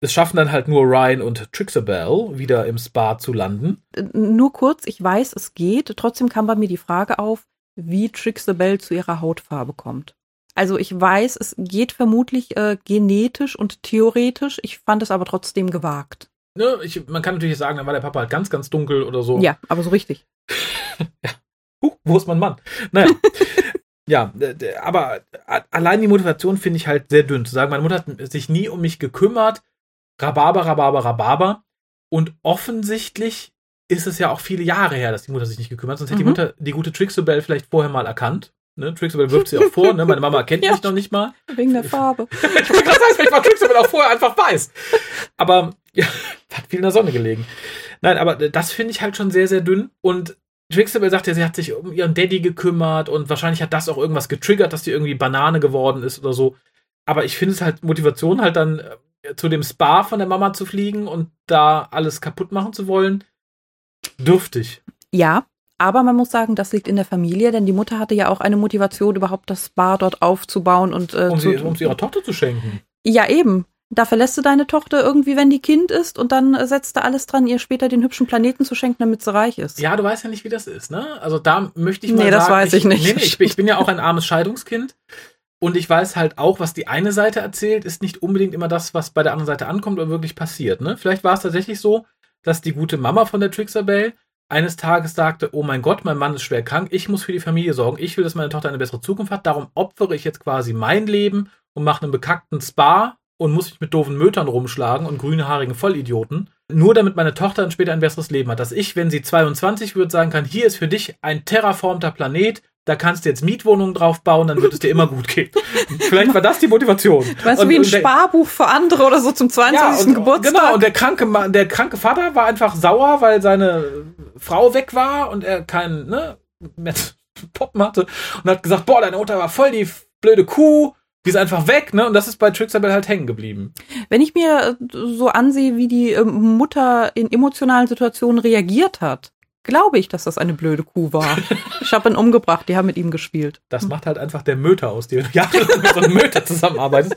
Es schaffen dann halt nur Ryan und Trixabel wieder im Spa zu landen. Nur kurz, ich weiß, es geht. Trotzdem kam bei mir die Frage auf, wie Trixabel zu ihrer Hautfarbe kommt. Also ich weiß, es geht vermutlich äh, genetisch und theoretisch. Ich fand es aber trotzdem gewagt. Ne, ich, man kann natürlich sagen, dann war der Papa halt ganz, ganz dunkel oder so. Ja, aber so richtig. ja. Huh, wo ist mein Mann? Naja. ja, aber allein die Motivation finde ich halt sehr dünn. Zu sagen, meine Mutter hat sich nie um mich gekümmert. Rhabarber, Rhabarber, Rhabarber. Und offensichtlich ist es ja auch viele Jahre her, dass die Mutter sich nicht gekümmert hat. Sonst hätte die mhm. Mutter die gute Trixabel vielleicht vorher mal erkannt. Ne? Trixabel wirft sie auch vor. Ne? Meine Mama kennt ja, mich noch nicht mal. Wegen der Farbe. ich wollte gerade sagen, vielleicht war Trixabel auch vorher einfach weiß. Aber ja, hat viel in der Sonne gelegen. Nein, aber das finde ich halt schon sehr, sehr dünn. Und Trixabel sagt ja, sie hat sich um ihren Daddy gekümmert und wahrscheinlich hat das auch irgendwas getriggert, dass die irgendwie Banane geworden ist oder so. Aber ich finde es halt Motivation, halt dann äh, zu dem Spa von der Mama zu fliegen und da alles kaputt machen zu wollen, dürftig. Ja, aber man muss sagen, das liegt in der Familie, denn die Mutter hatte ja auch eine Motivation, überhaupt das Spa dort aufzubauen und äh, um, sie, um sie ihrer Tochter zu schenken. Ja, eben. Da verlässt du deine Tochter irgendwie, wenn die Kind ist, und dann setzt du alles dran, ihr später den hübschen Planeten zu schenken, damit sie reich ist. Ja, du weißt ja nicht, wie das ist, ne? Also da möchte ich mal nee, sagen. das weiß ich, ich nicht. Nee, nee, ich, ich bin ja auch ein armes Scheidungskind. Und ich weiß halt auch, was die eine Seite erzählt, ist nicht unbedingt immer das, was bei der anderen Seite ankommt oder wirklich passiert. Ne? Vielleicht war es tatsächlich so, dass die gute Mama von der Trixabelle eines Tages sagte, oh mein Gott, mein Mann ist schwer krank, ich muss für die Familie sorgen, ich will, dass meine Tochter eine bessere Zukunft hat, darum opfere ich jetzt quasi mein Leben und mache einen bekackten Spa und muss mich mit doofen Mötern rumschlagen und grünhaarigen Vollidioten, nur damit meine Tochter dann später ein besseres Leben hat. Dass ich, wenn sie 22 wird, sagen kann, hier ist für dich ein terraformter Planet, da kannst du jetzt Mietwohnungen drauf bauen, dann wird es dir immer gut gehen. Vielleicht war das die Motivation. Weißt du, wie ein Sparbuch für andere oder so zum 22. Ja, und, Geburtstag? Genau, und der kranke, der kranke Vater war einfach sauer, weil seine Frau weg war und er keinen ne, Poppen hatte und hat gesagt, boah, deine Mutter war voll die blöde Kuh die ist einfach weg, ne? Und das ist bei Trixabel halt hängen geblieben. Wenn ich mir äh, so ansehe, wie die ähm, Mutter in emotionalen Situationen reagiert hat, glaube ich, dass das eine blöde Kuh war. ich habe ihn umgebracht, die haben mit ihm gespielt. Das macht halt einfach der Möter aus, dir jahrelang mit so einem Möter zusammenarbeitest.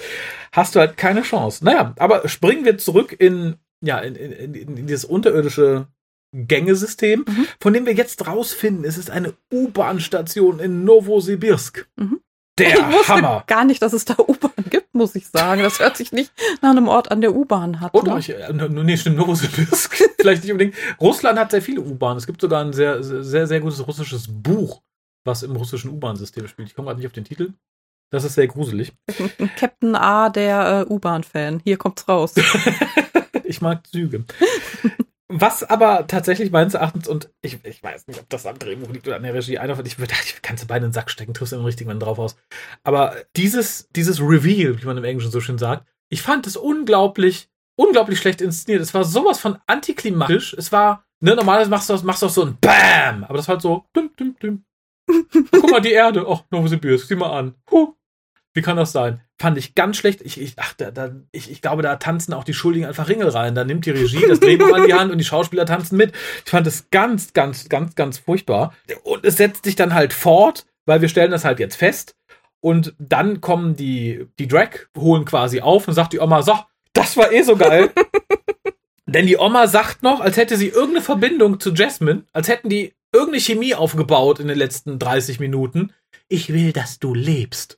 Hast du halt keine Chance. Naja, aber springen wir zurück in, ja, in, in, in dieses unterirdische Gängesystem, mhm. von dem wir jetzt rausfinden, es ist eine U-Bahn-Station in Novosibirsk. Mhm. Der ich wusste Hammer. gar nicht, dass es da U-Bahn gibt, muss ich sagen. Das hört sich nicht nach einem Ort an der U-Bahn hat. Oder? Ne? Ich, äh, nee, stimmt, Novosibirsk. Vielleicht nicht unbedingt. Russland hat sehr viele U-Bahnen. Es gibt sogar ein sehr, sehr, sehr gutes russisches Buch, was im russischen U-Bahn-System spielt. Ich komme gerade nicht auf den Titel. Das ist sehr gruselig. Captain A, der äh, U-Bahn-Fan. Hier kommt's raus. ich mag Züge. Was aber tatsächlich meines Erachtens, und ich, ich weiß nicht, ob das am Drehbuch liegt oder an der Regie, einer von ich, ich kannst du beide in den Sack stecken, triffst du im richtigen Moment drauf aus. Aber dieses, dieses Reveal, wie man im Englischen so schön sagt, ich fand es unglaublich, unglaublich schlecht inszeniert. Es war sowas von antiklimatisch. Es war, ne, normalerweise machst du, machst du auch so ein BAM, aber das war halt so, düm, düm, düm. Guck mal, die Erde. Oh, Novosibirsk, sieh mal an. Huh. Wie kann das sein? Fand ich ganz schlecht. Ich, ich, ach, da, da, ich, ich glaube, da tanzen auch die Schuldigen einfach Ringel rein. Da nimmt die Regie das Drehbuch an die Hand und die Schauspieler tanzen mit. Ich fand es ganz, ganz, ganz, ganz furchtbar. Und es setzt sich dann halt fort, weil wir stellen das halt jetzt fest. Und dann kommen die, die Drag, holen quasi auf und sagt die Oma, so, das war eh so geil. Denn die Oma sagt noch, als hätte sie irgendeine Verbindung zu Jasmine, als hätten die irgendeine Chemie aufgebaut in den letzten 30 Minuten. Ich will, dass du lebst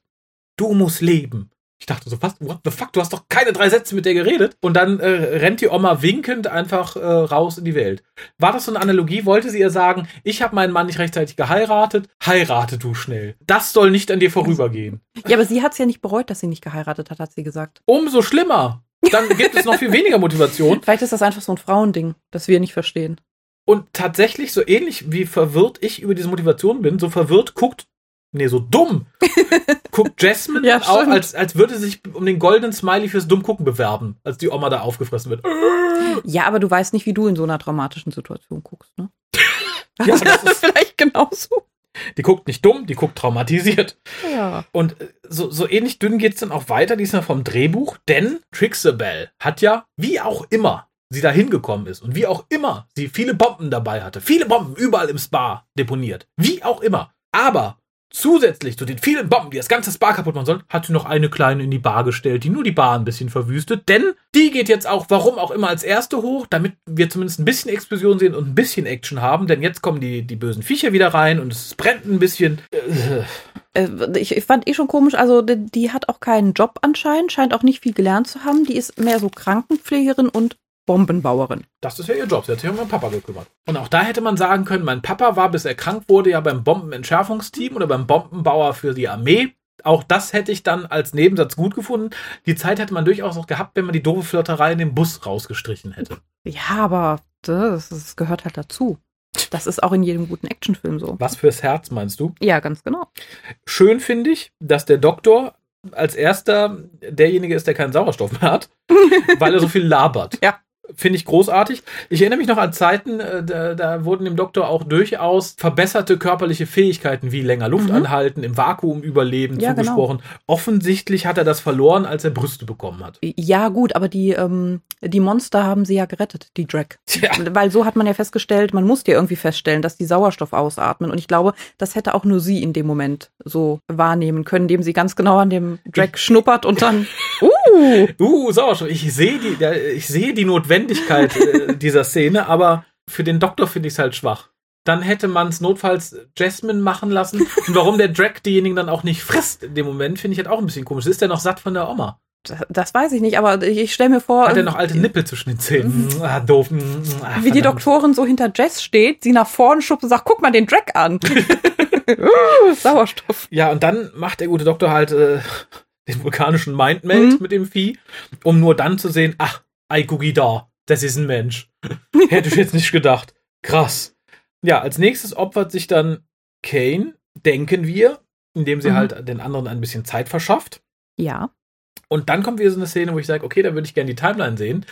du musst leben. Ich dachte so, was, what the fuck, du hast doch keine drei Sätze mit der geredet. Und dann äh, rennt die Oma winkend einfach äh, raus in die Welt. War das so eine Analogie? Wollte sie ihr sagen, ich habe meinen Mann nicht rechtzeitig geheiratet, heirate du schnell. Das soll nicht an dir vorübergehen. Ja, aber sie hat es ja nicht bereut, dass sie nicht geheiratet hat, hat sie gesagt. Umso schlimmer. Dann gibt es noch viel weniger Motivation. Vielleicht ist das einfach so ein Frauending, das wir nicht verstehen. Und tatsächlich, so ähnlich wie verwirrt ich über diese Motivation bin, so verwirrt guckt nee, so dumm, guckt Jasmine ja, auf, als, als würde sie sich um den goldenen Smiley fürs Dummgucken bewerben, als die Oma da aufgefressen wird. Ja, aber du weißt nicht, wie du in so einer traumatischen Situation guckst, ne? Ja, das ist vielleicht genauso. Die guckt nicht dumm, die guckt traumatisiert. Ja. Und äh, so, so ähnlich dünn geht's dann auch weiter, diesmal vom Drehbuch, denn Trixabel hat ja, wie auch immer sie da hingekommen ist und wie auch immer sie viele Bomben dabei hatte, viele Bomben überall im Spa deponiert, wie auch immer. Aber Zusätzlich zu den vielen Bomben, die das ganze Spa kaputt machen sollen, hat sie noch eine kleine in die Bar gestellt, die nur die Bar ein bisschen verwüstet. Denn die geht jetzt auch, warum auch immer, als erste hoch, damit wir zumindest ein bisschen Explosion sehen und ein bisschen Action haben. Denn jetzt kommen die, die bösen Viecher wieder rein und es brennt ein bisschen. Äh, ich, ich fand eh schon komisch, also die, die hat auch keinen Job anscheinend, scheint auch nicht viel gelernt zu haben. Die ist mehr so Krankenpflegerin und Bombenbauerin. Das ist ja ihr Job. Sie hat sich um meinen Papa gekümmert. Und auch da hätte man sagen können, mein Papa war, bis er krank wurde, ja beim Bombenentschärfungsteam oder beim Bombenbauer für die Armee. Auch das hätte ich dann als Nebensatz gut gefunden. Die Zeit hätte man durchaus auch gehabt, wenn man die doofe Flirterei in den Bus rausgestrichen hätte. Ja, aber das, das gehört halt dazu. Das ist auch in jedem guten Actionfilm so. Was fürs Herz meinst du? Ja, ganz genau. Schön finde ich, dass der Doktor als erster derjenige ist, der keinen Sauerstoff mehr hat, weil er so viel labert. Ja. Finde ich großartig. Ich erinnere mich noch an Zeiten, äh, da, da, wurden dem Doktor auch durchaus verbesserte körperliche Fähigkeiten wie länger Luft mhm. anhalten, im Vakuum überleben ja, genau. zugesprochen. Genau. Offensichtlich hat er das verloren, als er Brüste bekommen hat. Ja, gut, aber die, ähm, die Monster haben sie ja gerettet, die Drag. Ja. Weil so hat man ja festgestellt, man musste ja irgendwie feststellen, dass die Sauerstoff ausatmen. Und ich glaube, das hätte auch nur sie in dem Moment so wahrnehmen können, indem sie ganz genau an dem Drag schnuppert und dann. Uh, uh Sauerstoff. Ich sehe die, ich sehe die Notwendigkeit Notwendigkeit äh, dieser Szene, aber für den Doktor finde ich es halt schwach. Dann hätte man es notfalls Jasmine machen lassen. Und warum der Drag diejenigen dann auch nicht frisst in dem Moment, finde ich halt auch ein bisschen komisch. Ist der noch satt von der Oma? Das, das weiß ich nicht, aber ich stelle mir vor. Hat er noch alte Nippel zwischen den Zähnen? Ah, doof. Ach, wie die Doktorin so hinter Jess steht, sie nach vorne schubst und sagt, guck mal den Drag an. uh, Sauerstoff. Ja, und dann macht der gute Doktor halt äh, den vulkanischen Mindmeld mhm. mit dem Vieh, um nur dann zu sehen, ach, Ei, gucki da, das ist ein Mensch. Hätte ich jetzt nicht gedacht. Krass. Ja, als nächstes opfert sich dann Kane, denken wir, indem sie mhm. halt den anderen ein bisschen Zeit verschafft. Ja. Und dann kommt wieder so eine Szene, wo ich sage, okay, da würde ich gerne die Timeline sehen.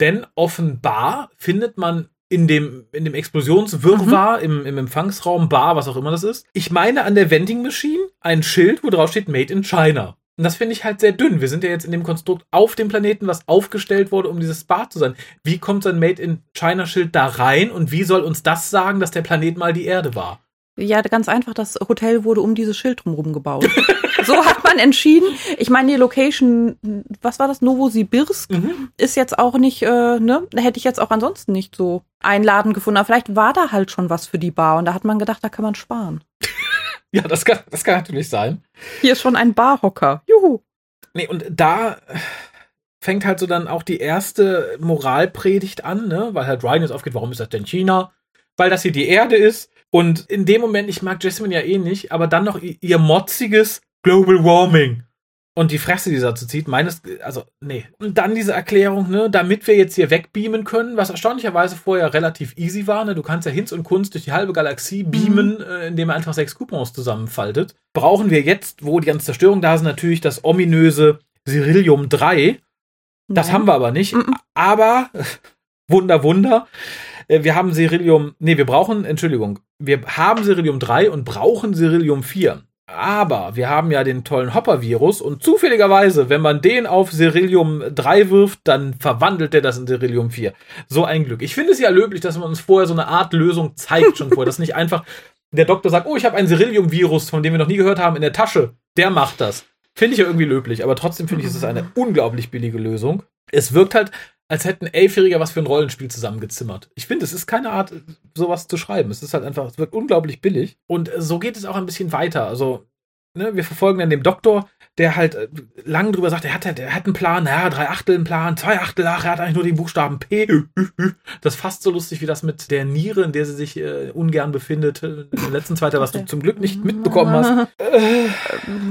Denn offenbar findet man in dem, in dem Explosionswirrwarr mhm. im, im Empfangsraum, Bar, was auch immer das ist. Ich meine an der Vending Machine ein Schild, wo drauf steht Made in China. Und das finde ich halt sehr dünn. Wir sind ja jetzt in dem Konstrukt auf dem Planeten, was aufgestellt wurde, um dieses Spa zu sein. Wie kommt sein Made in China-Schild da rein und wie soll uns das sagen, dass der Planet mal die Erde war? Ja, ganz einfach, das Hotel wurde um dieses Schild drumherum gebaut. so hat man entschieden. Ich meine, die Location, was war das, Novosibirsk, mhm. ist jetzt auch nicht, äh, ne, hätte ich jetzt auch ansonsten nicht so einladend gefunden. Aber vielleicht war da halt schon was für die Bar und da hat man gedacht, da kann man sparen. Ja, das kann, das kann natürlich sein. Hier ist schon ein Barhocker. Juhu. Nee, und da fängt halt so dann auch die erste Moralpredigt an, ne? Weil halt Ryan jetzt aufgeht, warum ist das denn China? Weil das hier die Erde ist. Und in dem Moment, ich mag Jasmine ja eh nicht, aber dann noch ihr motziges Global Warming und die Fresse, die dazu zieht, meines, also, nee. Und dann diese Erklärung, ne, damit wir jetzt hier wegbeamen können, was erstaunlicherweise vorher relativ easy war, ne, du kannst ja Hinz und Kunst durch die halbe Galaxie beamen, mhm. äh, indem er einfach sechs Coupons zusammenfaltet. Brauchen wir jetzt, wo die ganze Zerstörung da ist, natürlich das ominöse Cyrillium 3. Das Nein. haben wir aber nicht. Mhm. Aber, Wunder, Wunder, äh, wir haben Cyrillium, nee, wir brauchen, Entschuldigung, wir haben Cyrillium 3 und brauchen Cyrillium 4. Aber wir haben ja den tollen Hopper-Virus und zufälligerweise, wenn man den auf Cerillium 3 wirft, dann verwandelt der das in Cerillium 4. So ein Glück. Ich finde es ja löblich, dass man uns vorher so eine Art Lösung zeigt schon vorher. dass nicht einfach der Doktor sagt, oh, ich habe ein Cerillium-Virus, von dem wir noch nie gehört haben, in der Tasche. Der macht das. Finde ich ja irgendwie löblich, aber trotzdem finde ich, es ist eine unglaublich billige Lösung. Es wirkt halt, als hätten Elfjähriger was für ein Rollenspiel zusammengezimmert. Ich finde, es ist keine Art, sowas zu schreiben. Es ist halt einfach, es wirkt unglaublich billig. Und so geht es auch ein bisschen weiter. Also, ne, wir verfolgen dann den Doktor, der halt äh, lang drüber sagt, er hat, er hat einen Plan, ja, drei Achtel einen Plan, zwei Achtel, ach, er hat eigentlich nur den Buchstaben P. Das ist fast so lustig wie das mit der Niere, in der sie sich äh, ungern befindet. In der letzten Zweiter, was du zum Glück nicht mitbekommen hast. Äh,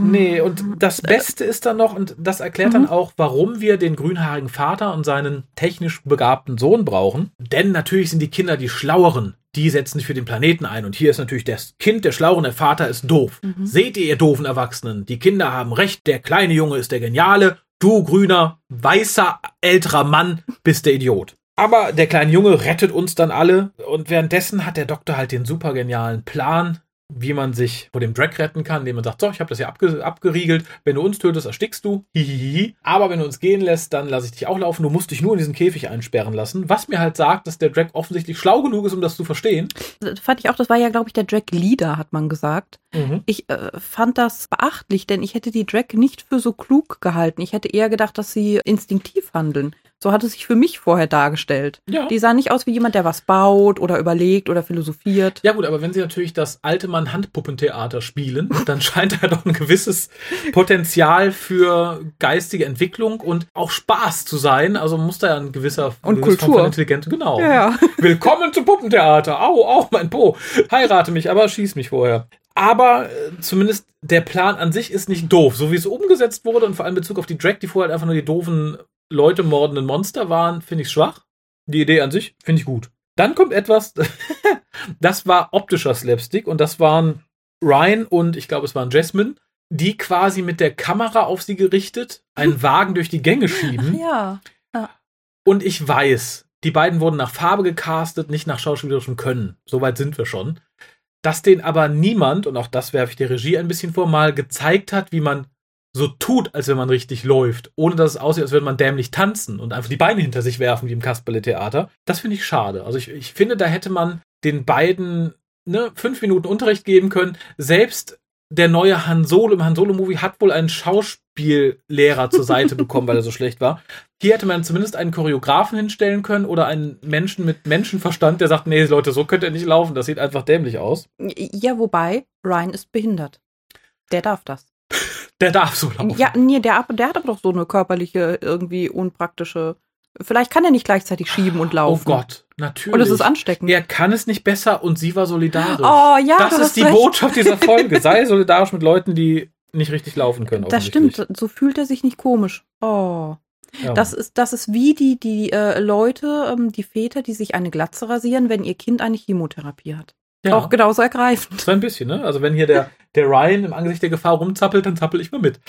nee, und das Beste ist dann noch, und das erklärt dann mhm. auch, warum wir den grünhaarigen Vater und seinen technisch begabten Sohn brauchen. Denn natürlich sind die Kinder die Schlaueren die setzen sich für den Planeten ein. Und hier ist natürlich das Kind der Schlaueren, der Vater ist doof. Mhm. Seht ihr, ihr doofen Erwachsenen, die Kinder haben recht, der kleine Junge ist der Geniale, du grüner, weißer, älterer Mann bist der Idiot. Aber der kleine Junge rettet uns dann alle und währenddessen hat der Doktor halt den super genialen Plan, wie man sich vor dem Drag retten kann, indem man sagt, so, ich habe das hier abge abgeriegelt, wenn du uns tötest, erstickst du, hihihi. Aber wenn du uns gehen lässt, dann lasse ich dich auch laufen, du musst dich nur in diesen Käfig einsperren lassen, was mir halt sagt, dass der Drag offensichtlich schlau genug ist, um das zu verstehen. Das fand ich auch, das war ja, glaube ich, der Drag-Leader, hat man gesagt. Mhm. Ich äh, fand das beachtlich, denn ich hätte die Drag nicht für so klug gehalten. Ich hätte eher gedacht, dass sie instinktiv handeln. So hat es sich für mich vorher dargestellt. Ja. Die sah nicht aus wie jemand, der was baut oder überlegt oder philosophiert. Ja gut, aber wenn sie natürlich das alte Mann Handpuppentheater spielen, dann scheint er doch ein gewisses Potenzial für geistige Entwicklung und auch Spaß zu sein. Also muss da ja ein gewisser und ein Kultur Intelligenz genau. Ja. Willkommen zum Puppentheater. Au, au, mein Po. Heirate mich, aber schieß mich vorher. Aber äh, zumindest der Plan an sich ist nicht doof, so wie es umgesetzt wurde und vor allem in Bezug auf die Drag, die vorher halt einfach nur die doofen Leute mordenden Monster waren, finde ich schwach. Die Idee an sich finde ich gut. Dann kommt etwas, das war optischer Slapstick und das waren Ryan und ich glaube, es waren Jasmine, die quasi mit der Kamera auf sie gerichtet einen Wagen durch die Gänge schieben. Ja. ja. Und ich weiß, die beiden wurden nach Farbe gecastet, nicht nach schauspielerischem Können. Soweit sind wir schon. Dass den aber niemand, und auch das werfe ich der Regie ein bisschen vor, mal gezeigt hat, wie man so tut, als wenn man richtig läuft, ohne dass es aussieht, als würde man dämlich tanzen und einfach die Beine hinter sich werfen, wie im Kasperle-Theater. Das finde ich schade. Also ich, ich finde, da hätte man den beiden ne, fünf Minuten Unterricht geben können. Selbst der neue Han Solo im Han Solo-Movie hat wohl einen Schauspiellehrer zur Seite bekommen, weil er so schlecht war. Hier hätte man zumindest einen Choreografen hinstellen können oder einen Menschen mit Menschenverstand, der sagt, nee, Leute, so könnt ihr nicht laufen, das sieht einfach dämlich aus. Ja, wobei, Ryan ist behindert. Der darf das. Der darf so laufen. Ja, nee, der, der hat aber doch so eine körperliche, irgendwie unpraktische. Vielleicht kann er nicht gleichzeitig schieben und laufen. Oh Gott, natürlich. Und es ist ansteckend. Er kann es nicht besser und sie war solidarisch. Oh ja, das ist die recht. Botschaft dieser Folge. Sei solidarisch mit Leuten, die nicht richtig laufen können. Das stimmt. So fühlt er sich nicht komisch. Oh. Ja. Das ist, das ist wie die, die äh, Leute, ähm, die Väter, die sich eine Glatze rasieren, wenn ihr Kind eine Chemotherapie hat. Ja. Auch genauso ergreifend. So ein bisschen, ne? Also wenn hier der, der Ryan im Angesicht der Gefahr rumzappelt, dann zappel ich mal mit.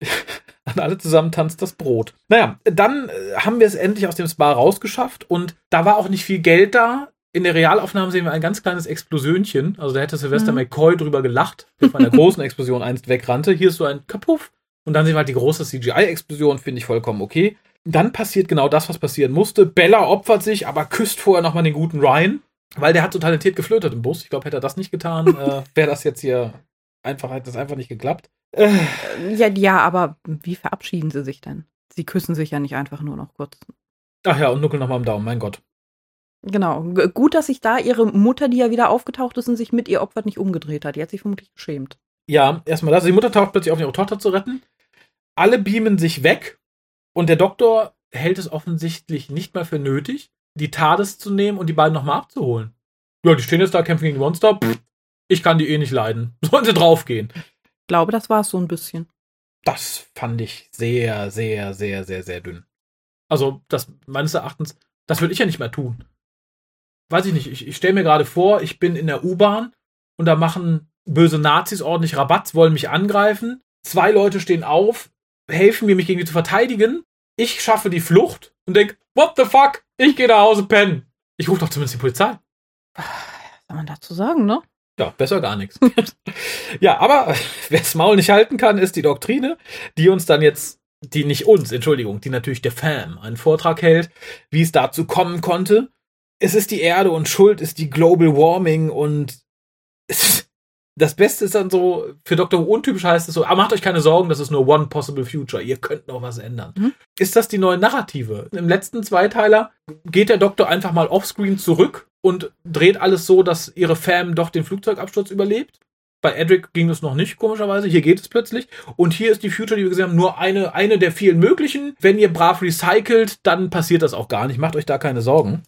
An alle zusammen tanzt das Brot. Naja, dann äh, haben wir es endlich aus dem Spa rausgeschafft und da war auch nicht viel Geld da. In der Realaufnahme sehen wir ein ganz kleines Explosionchen. Also da hätte Sylvester mhm. McCoy drüber gelacht, der von einer großen Explosion einst wegrannte. Hier ist so ein Kapuff. Und dann sehen wir halt die große CGI-Explosion, finde ich vollkommen okay. Dann passiert genau das, was passieren musste. Bella opfert sich, aber küsst vorher nochmal den guten Ryan. Weil der hat so talentiert geflötet im Bus. Ich glaube, hätte er das nicht getan, äh, wäre das jetzt hier einfach, hätte das einfach nicht geklappt. Äh. Ja, ja, aber wie verabschieden sie sich denn? Sie küssen sich ja nicht einfach nur noch kurz. Ach ja, und nuckeln nochmal am Daumen, mein Gott. Genau. G gut, dass sich da ihre Mutter, die ja wieder aufgetaucht ist und sich mit ihr Opfer nicht umgedreht hat. Die hat sich vermutlich geschämt. Ja, erstmal das. Die Mutter taucht plötzlich auf, ihre Tochter zu retten. Alle beamen sich weg und der Doktor hält es offensichtlich nicht mal für nötig, die TARDIS zu nehmen und die beiden nochmal abzuholen. Ja, die stehen jetzt da, kämpfen gegen Monster. Pff, ich kann die eh nicht leiden. Sollen sie draufgehen. Ich glaube, das war es so ein bisschen. Das fand ich sehr, sehr, sehr, sehr, sehr dünn. Also, das meines Erachtens, das würde ich ja nicht mehr tun. Weiß ich nicht, ich, ich stelle mir gerade vor, ich bin in der U-Bahn und da machen böse Nazis ordentlich Rabatz, wollen mich angreifen. Zwei Leute stehen auf, helfen mir, mich gegen die zu verteidigen. Ich schaffe die Flucht und denke, what the fuck? Ich gehe nach Hause pennen. Ich rufe doch zumindest die Polizei. Was soll man dazu sagen, ne? Ja, besser gar nichts. ja, aber wer das Maul nicht halten kann, ist die Doktrine, die uns dann jetzt, die nicht uns, Entschuldigung, die natürlich der Fam einen Vortrag hält, wie es dazu kommen konnte. Es ist die Erde und Schuld ist die Global Warming und es ist das Beste ist dann so, für Dr. Who untypisch heißt es so, ah, macht euch keine Sorgen, das ist nur one possible future. Ihr könnt noch was ändern. Mhm. Ist das die neue Narrative? Im letzten Zweiteiler geht der Doktor einfach mal offscreen zurück und dreht alles so, dass ihre Fam doch den Flugzeugabsturz überlebt. Bei Edric ging das noch nicht, komischerweise. Hier geht es plötzlich. Und hier ist die Future, die wir gesehen haben, nur eine, eine der vielen möglichen. Wenn ihr brav recycelt, dann passiert das auch gar nicht. Macht euch da keine Sorgen.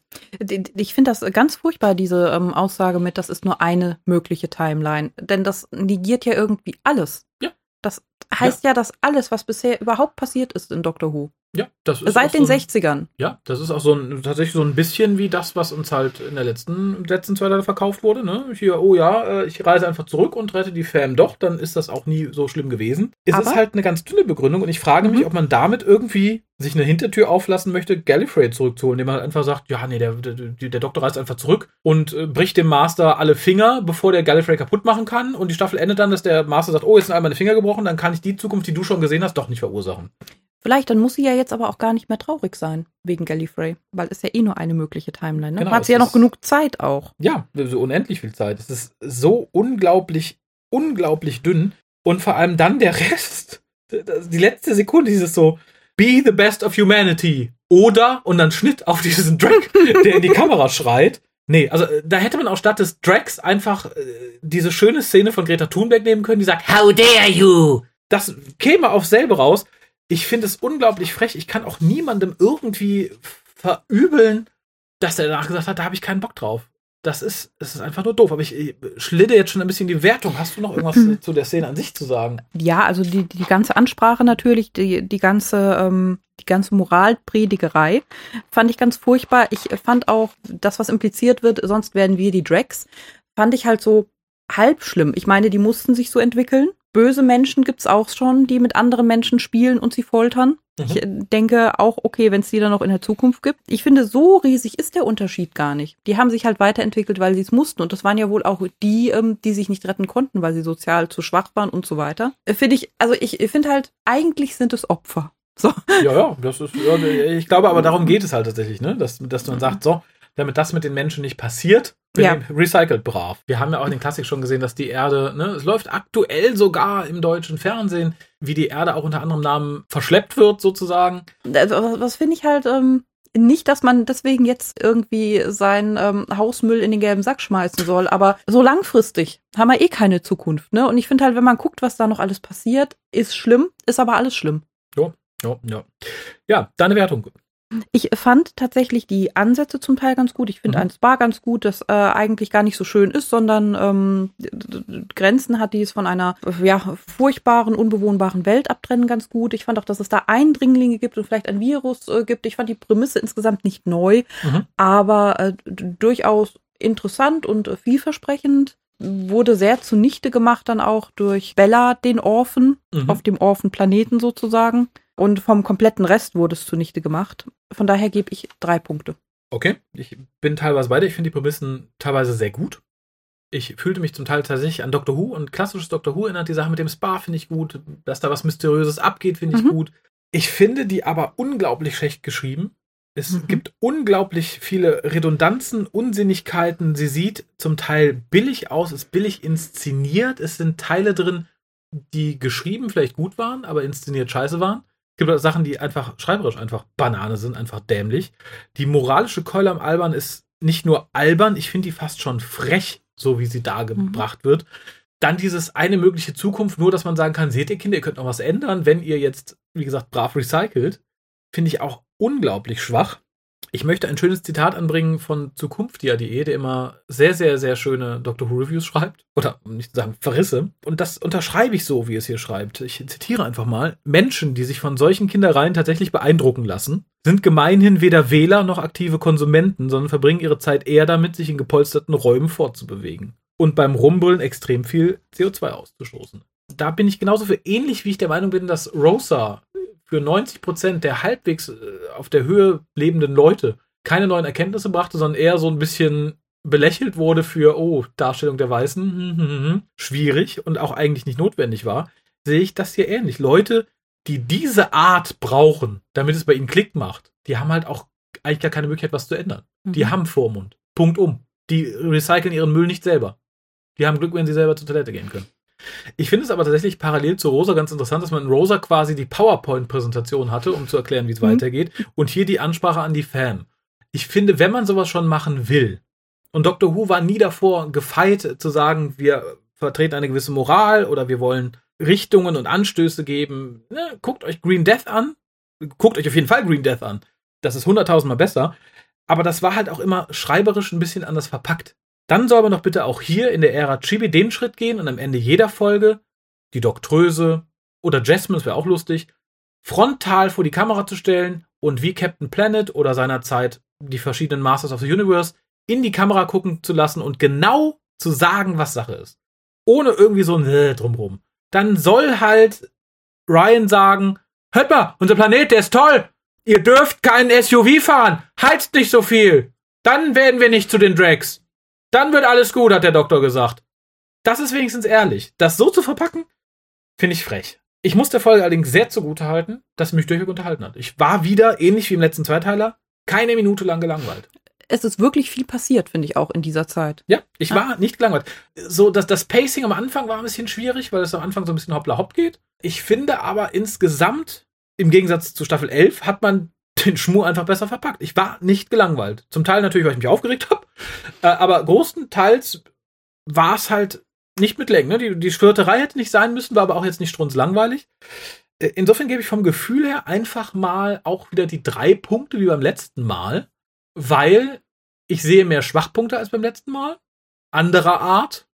Ich finde das ganz furchtbar, diese ähm, Aussage mit, das ist nur eine mögliche Timeline. Denn das negiert ja irgendwie alles. Ja. Das heißt ja, ja dass alles, was bisher überhaupt passiert ist in Doctor Who, Ja, das ist Seit den so ein, 60ern. Ja, das ist auch so ein, tatsächlich so ein bisschen wie das, was uns halt in der letzten, letzten zwei Teile verkauft wurde. Ne? Hier, oh ja, äh, ich reise einfach zurück und rette die Fam doch, dann ist das auch nie so schlimm gewesen. Es Aber- ist halt eine ganz dünne Begründung und ich frage mich, Mhm. ob man damit irgendwie sich eine Hintertür auflassen möchte, Gallifrey zurückzuholen, indem man halt einfach sagt, ja, nee, der, der, der Doktor reist einfach zurück und äh, bricht dem Master alle Finger, bevor der Gallifrey kaputt machen kann und die Staffel endet dann, dass der Master sagt, oh, jetzt sind all meine Finger gebrochen, dann kann ich die Zukunft, die du schon gesehen hast, doch nicht verursachen. Vielleicht, dann muss sie ja jetzt aber auch gar nicht mehr traurig sein wegen Gallifrey, weil es ja eh nur eine mögliche Timeline. Ne? Genau, Hat sie ja noch genug Zeit auch. ja, so unendlich viel Zeit. Es ist so unglaublich, unglaublich dünn. Und vor allem dann der Rest. Die letzte Sekunde, dieses so, be the best of humanity. Oder, und dann Schnitt auf diesen Drag, der in die Kamera schreit. Nee, also äh, da hätte man auch statt des Drags einfach äh, diese schöne Szene von Greta Thunberg nehmen können, die sagt, How dare you? Das käme auf selbe raus. Ich finde es unglaublich frech. Ich kann auch niemandem irgendwie verübeln, dass er danach gesagt hat, da habe ich keinen Bock drauf. Das ist, es ist einfach nur doof. Aber ich äh, schlidde jetzt schon ein bisschen die Wertung. Hast du noch irgendwas zu der Szene an sich zu sagen? Ja, also die, die ganze Ansprache natürlich, die, die ganze, ähm, die ganze Moralpredigerei fand ich ganz furchtbar. Ich fand auch das, was impliziert wird, sonst werden wir die Drags, fand ich halt so halb schlimm. Ich meine, die mussten sich so entwickeln. Böse Menschen gibt's auch schon, die mit anderen Menschen spielen und sie foltern. Mhm. Ich äh, denke auch, okay, wenn es die dann noch in der Zukunft gibt. Ich finde, so riesig ist der Unterschied gar nicht. Die haben sich halt weiterentwickelt, weil sie es mussten. Und das waren ja wohl auch die, ähm, die sich nicht retten konnten, weil sie sozial zu schwach waren und so weiter. Äh, Finde ich, also ich finde halt, eigentlich sind es Opfer. So. Ja, ja, das ist, ich glaube, aber darum geht es halt tatsächlich, ne? Dass, dass man sagt, so, damit das mit den Menschen nicht passiert, Ja. recycelt brav. Wir haben ja auch in den Klassik schon gesehen, dass die Erde, ne, es läuft aktuell sogar im deutschen Fernsehen, wie die Erde auch unter anderem Namen verschleppt wird, sozusagen. Also, was- was finde ich halt, ähm, nicht, dass man deswegen jetzt irgendwie seinen ähm, Hausmüll in den gelben Sack schmeißen soll, aber so langfristig haben wir eh keine Zukunft, ne? Und ich finde halt, wenn man guckt, was da noch alles passiert, ist schlimm, ist aber alles schlimm. Ja, ja. Ja, deine Wertung. Ich fand tatsächlich die Ansätze zum Teil ganz gut. Ich finde Mhm. ein Spa ganz gut, das äh, eigentlich gar nicht so schön ist, sondern ähm, Grenzen hat, die es von einer ja, furchtbaren, unbewohnbaren Welt abtrennen, ganz gut. Ich fand auch, dass es da Eindringlinge gibt und vielleicht ein Virus äh, gibt. Ich fand die Prämisse insgesamt nicht neu, Mhm. aber äh, durchaus interessant und vielversprechend. Wurde sehr zunichte gemacht dann auch durch Bella, den Orphan, Mhm. auf dem Orphan-Planeten sozusagen. Und vom kompletten Rest wurde es zunichte gemacht. Von daher gebe ich drei Punkte. Okay, ich bin teilweise bei dir. Ich finde die Prämissen teilweise sehr gut. Ich fühlte mich zum Teil tatsächlich an Doctor Who und klassisches Doctor Who erinnert. Die Sache mit dem Spa finde ich gut. Dass da was Mysteriöses abgeht, finde ich Mhm. gut. Ich finde die aber unglaublich schlecht geschrieben. Es Mhm. gibt unglaublich viele Redundanzen, Unsinnigkeiten. Sie sieht zum Teil billig aus, ist billig inszeniert. Es sind Teile drin, die geschrieben vielleicht gut waren, aber inszeniert scheiße waren. Es gibt Sachen, die einfach schreiberisch einfach Banane sind, einfach dämlich. Die moralische Keule am Albern ist nicht nur albern, ich finde die fast schon frech, so wie sie dargebracht wird. Dann dieses eine mögliche Zukunft, nur dass man sagen kann, seht ihr Kinder, ihr könnt noch was ändern, wenn ihr jetzt, wie gesagt, brav recycelt, finde ich auch unglaublich schwach. Ich möchte ein schönes Zitat anbringen von Zukunftia.de, der immer sehr, sehr, sehr schöne Doctor Who Reviews schreibt. Oder um nicht zu sagen, Verrisse. Und das unterschreibe ich so, wie es hier schreibt. Ich zitiere einfach mal. Menschen, die sich von solchen Kindereien tatsächlich beeindrucken lassen, sind gemeinhin weder Wähler noch aktive Konsumenten, sondern verbringen ihre Zeit eher damit, sich in gepolsterten Räumen fortzubewegen. Und beim Rumbrüllen extrem viel CO2 auszustoßen. Da bin ich genauso für ähnlich, wie ich der Meinung bin, dass Rosa für 90 Prozent der halbwegs äh, auf der Höhe lebenden Leute keine neuen Erkenntnisse brachte, sondern eher so ein bisschen belächelt wurde für, oh, Darstellung der Weißen, hm, hm, hm, hm, schwierig und auch eigentlich nicht notwendig war, sehe ich das hier ähnlich. Leute, die diese Art brauchen, damit es bei ihnen Klick macht, die haben halt auch eigentlich gar keine Möglichkeit, was zu ändern. Die Mhm. haben Vormund. Punkt um. Die recyceln ihren Müll nicht selber. Die haben Glück, wenn sie selber zur Toilette gehen können. Ich finde es aber tatsächlich parallel zu Rosa ganz interessant, dass man in Rosa quasi die PowerPoint-Präsentation hatte, um zu erklären, wie es Mhm. weitergeht. Und hier die Ansprache an die Fan. Ich finde, wenn man sowas schon machen will, und Dr. Who war nie davor gefeit zu sagen, wir vertreten eine gewisse Moral oder wir wollen Richtungen und Anstöße geben. Ne, guckt euch Green Death an. Guckt euch auf jeden Fall Green Death an. Das ist hunderttausendmal besser. Aber das war halt auch immer schreiberisch ein bisschen anders verpackt. Dann soll man doch bitte auch hier in der Ära Chibi den Schritt gehen und am Ende jeder Folge die Doktröse oder Jasmine, das wäre auch lustig, frontal vor die Kamera zu stellen und wie Captain Planet oder seinerzeit die verschiedenen Masters of the Universe in die Kamera gucken zu lassen und genau zu sagen, was Sache ist. Ohne irgendwie so ein äh, drumrum. Dann soll halt Ryan sagen, hört mal, unser Planet, der ist toll. Ihr dürft keinen SUV fahren. Heizt nicht so viel. Dann werden wir nicht zu den Drags. Dann wird alles gut, hat der Doktor gesagt. Das ist wenigstens ehrlich. Das so zu verpacken, finde ich frech. Ich muss der Folge allerdings sehr zugute halten, dass sie mich durchweg unterhalten hat. Ich war wieder, ähnlich wie im letzten Zweiteiler, keine Minute lang gelangweilt. Es ist wirklich viel passiert, finde ich auch in dieser Zeit. Ja, ich war ah. nicht gelangweilt. So, dass das Pacing am Anfang war ein bisschen schwierig, weil es am Anfang so ein bisschen hoppla hopp geht. Ich finde aber insgesamt, im Gegensatz zu Staffel 11, hat man den Schmur einfach besser verpackt. Ich war nicht gelangweilt. Zum Teil natürlich, weil ich mich aufgeregt habe, äh, aber großenteils war es halt nicht mit Längen. Ne? Die, die Schwirterei hätte nicht sein müssen, war aber auch jetzt nicht strunzlangweilig. Äh, insofern gebe ich vom Gefühl her einfach mal auch wieder die drei Punkte wie beim letzten Mal, weil ich sehe mehr Schwachpunkte als beim letzten Mal. Anderer Art.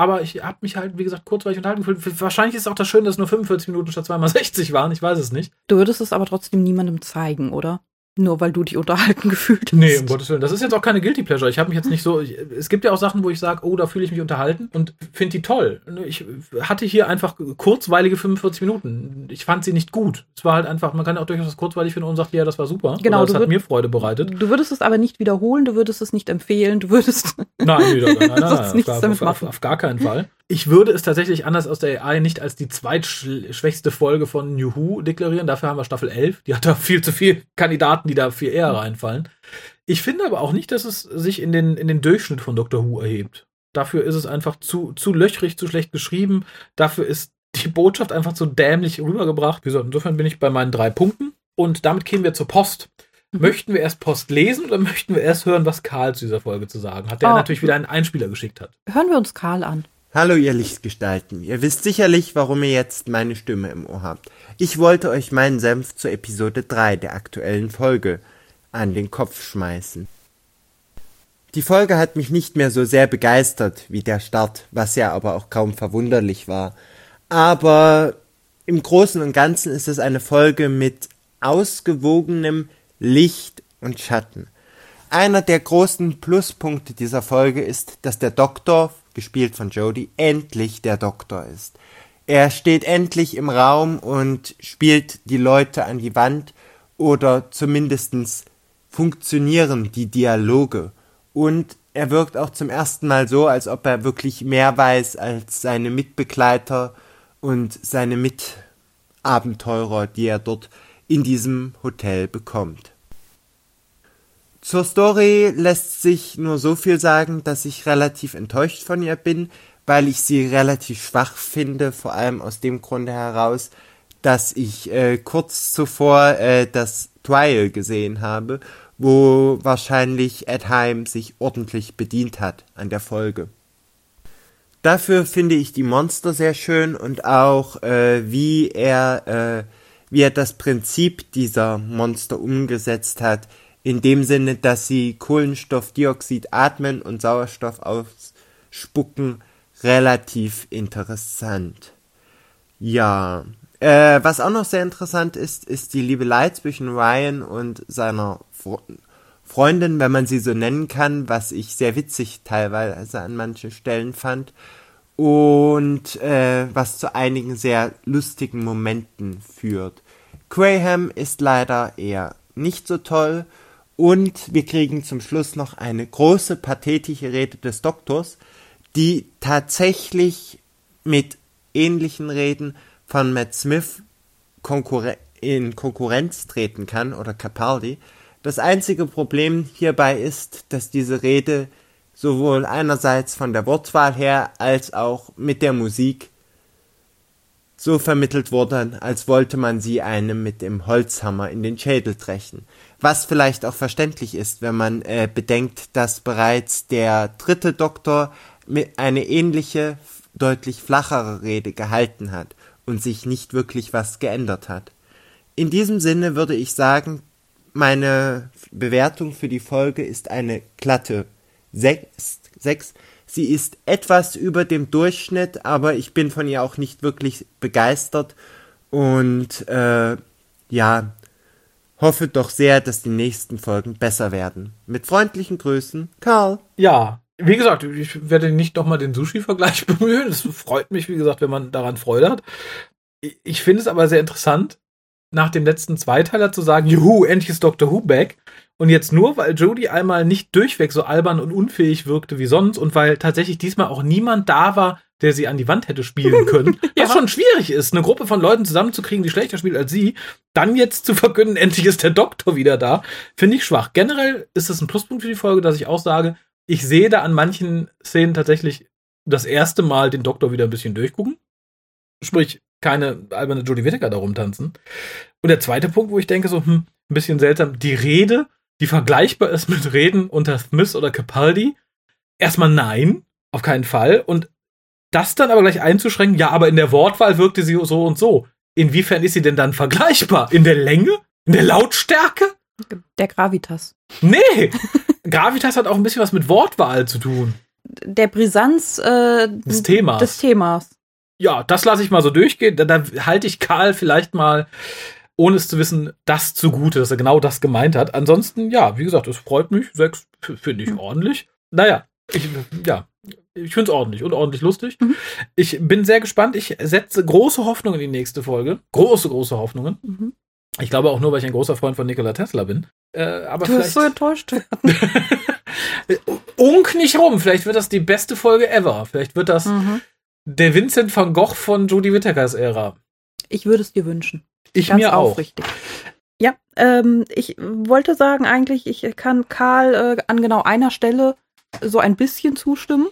Aber ich habe mich halt, wie gesagt, kurzweilig unterhalten gefühlt. Wahrscheinlich ist es auch das Schöne, dass nur 45 Minuten statt zweimal 60 waren. Ich weiß es nicht. Du würdest es aber trotzdem niemandem zeigen, oder? Nur weil du dich unterhalten gefühlt hast. Nee, um Gottes Willen. Das ist jetzt auch keine Guilty Pleasure. Ich habe mich jetzt nicht so. Ich, es gibt ja auch Sachen, wo ich sage, oh, da fühle ich mich unterhalten und finde die toll. Ich hatte hier einfach kurzweilige 45 Minuten. Ich fand sie nicht gut. Es war halt einfach, man kann auch durchaus das kurzweilig finden und sagt, ja, das war super. Genau. das hat mir Freude bereitet. Du würdest es aber nicht wiederholen, du würdest es nicht empfehlen, du würdest. Nein, nee, nein, nein, nein, nein, auf, machen. Auf, auf gar keinen Fall. Ich würde es tatsächlich anders aus der AI nicht als die zweitschwächste Folge von New Who deklarieren. Dafür haben wir Staffel 11. Die hat da viel zu viele Kandidaten, die da viel eher reinfallen. Ich finde aber auch nicht, dass es sich in den, in den Durchschnitt von Doctor Who erhebt. Dafür ist es einfach zu, zu löchrig, zu schlecht geschrieben. Dafür ist die Botschaft einfach zu dämlich rübergebracht. Wie gesagt, insofern bin ich bei meinen drei Punkten. Und damit kämen wir zur Post. Mhm. Möchten wir erst Post lesen oder möchten wir erst hören, was Karl zu dieser Folge zu sagen hat, der oh. natürlich wieder einen Einspieler geschickt hat? Hören wir uns Karl an. Hallo ihr Lichtgestalten, ihr wisst sicherlich, warum ihr jetzt meine Stimme im Ohr habt. Ich wollte euch meinen Senf zur Episode 3 der aktuellen Folge an den Kopf schmeißen. Die Folge hat mich nicht mehr so sehr begeistert wie der Start, was ja aber auch kaum verwunderlich war. Aber im Großen und Ganzen ist es eine Folge mit ausgewogenem Licht und Schatten. Einer der großen Pluspunkte dieser Folge ist, dass der Doktor gespielt von Jodie, endlich der Doktor ist. Er steht endlich im Raum und spielt die Leute an die Wand oder zumindestens funktionieren die Dialoge. Und er wirkt auch zum ersten Mal so, als ob er wirklich mehr weiß als seine Mitbegleiter und seine Mitabenteurer, die er dort in diesem Hotel bekommt. Zur Story lässt sich nur so viel sagen, dass ich relativ enttäuscht von ihr bin, weil ich sie relativ schwach finde, vor allem aus dem Grunde heraus, dass ich äh, kurz zuvor äh, das Trial gesehen habe, wo wahrscheinlich Ed Heim sich ordentlich bedient hat an der Folge. Dafür finde ich die Monster sehr schön und auch äh, wie er äh, wie er das Prinzip dieser Monster umgesetzt hat, in dem Sinne, dass sie Kohlenstoffdioxid atmen und Sauerstoff ausspucken, relativ interessant. Ja, äh, was auch noch sehr interessant ist, ist die Liebelei zwischen Ryan und seiner Freundin, wenn man sie so nennen kann, was ich sehr witzig teilweise an manchen Stellen fand und äh, was zu einigen sehr lustigen Momenten führt. Graham ist leider eher nicht so toll und wir kriegen zum Schluss noch eine große pathetische Rede des Doktors, die tatsächlich mit ähnlichen Reden von Matt Smith Konkurren in Konkurrenz treten kann oder Capaldi. Das einzige Problem hierbei ist, dass diese Rede sowohl einerseits von der Wortwahl her als auch mit der Musik so vermittelt wurde, als wollte man sie einem mit dem Holzhammer in den Schädel trechen. Was vielleicht auch verständlich ist, wenn man äh, bedenkt, dass bereits der dritte Doktor mit eine ähnliche, deutlich flachere Rede gehalten hat und sich nicht wirklich was geändert hat. In diesem Sinne würde ich sagen, meine Bewertung für die Folge ist eine glatte 6. 6 Sie ist etwas über dem Durchschnitt, aber ich bin von ihr auch nicht wirklich begeistert. Und äh, Ja, hoffe doch sehr, dass die nächsten Folgen besser werden. Mit freundlichen Grüßen, Karl. Ja, wie gesagt, ich werde nicht nochmal den Sushi-Vergleich bemühen. Es freut mich, wie gesagt, wenn man daran Freude hat. Ich finde es aber sehr interessant, nach dem letzten Zweiteiler zu sagen, juhu, endlich ist Dr. Who back. Und jetzt nur, weil Jodie einmal nicht durchweg so albern und unfähig wirkte wie sonst und weil tatsächlich diesmal auch niemand da war, der sie an die Wand hätte spielen können, ja. was schon schwierig ist, eine Gruppe von Leuten zusammenzukriegen, die schlechter spielt als sie, dann jetzt zu verkünden, endlich ist der Doktor wieder da, finde ich schwach. Generell ist es ein Pluspunkt für die Folge, dass ich auch sage, ich sehe da an manchen Szenen tatsächlich das erste Mal den Doktor wieder ein bisschen durchgucken. Sprich, keine alberne Jodie Whittaker da rumtanzen. Und der zweite Punkt, wo ich denke, so, hm, ein bisschen seltsam, die Rede die vergleichbar ist mit Reden unter Smith oder Capaldi? Erstmal nein, auf keinen Fall. Und das dann aber gleich einzuschränken, ja, aber in der Wortwahl wirkte sie so und so. Inwiefern ist sie denn dann vergleichbar? In der Länge? In der Lautstärke? Der Gravitas. Nee! Gravitas hat auch ein bisschen was mit Wortwahl zu tun. Der Brisanz äh, des Themas. Des Themas. Ja, das lasse ich mal so durchgehen. Da, da halte ich Karl vielleicht mal ohne es zu wissen, das zugute, dass er genau das gemeint hat. Ansonsten, ja, wie gesagt, es freut mich. Sechs finde ich mhm. ordentlich. Naja, ich, ja, ich finde es ordentlich und ordentlich lustig. Mhm. Ich bin sehr gespannt. Ich setze große Hoffnungen in die nächste Folge. Große, große Hoffnungen. Mhm. Ich glaube auch nur, weil ich ein großer Freund von Nikola Tesla bin. Äh, aber du vielleicht... so enttäuscht Unk nicht rum. Vielleicht wird das die beste Folge ever. Vielleicht wird das mhm. der Vincent van Gogh von Jodie Whittakers Ära. Ich würde es dir wünschen. Ich Ganz mir auch. Aufrichtig. Ja, ähm, ich wollte sagen eigentlich, ich kann Karl äh, an genau einer Stelle so ein bisschen zustimmen.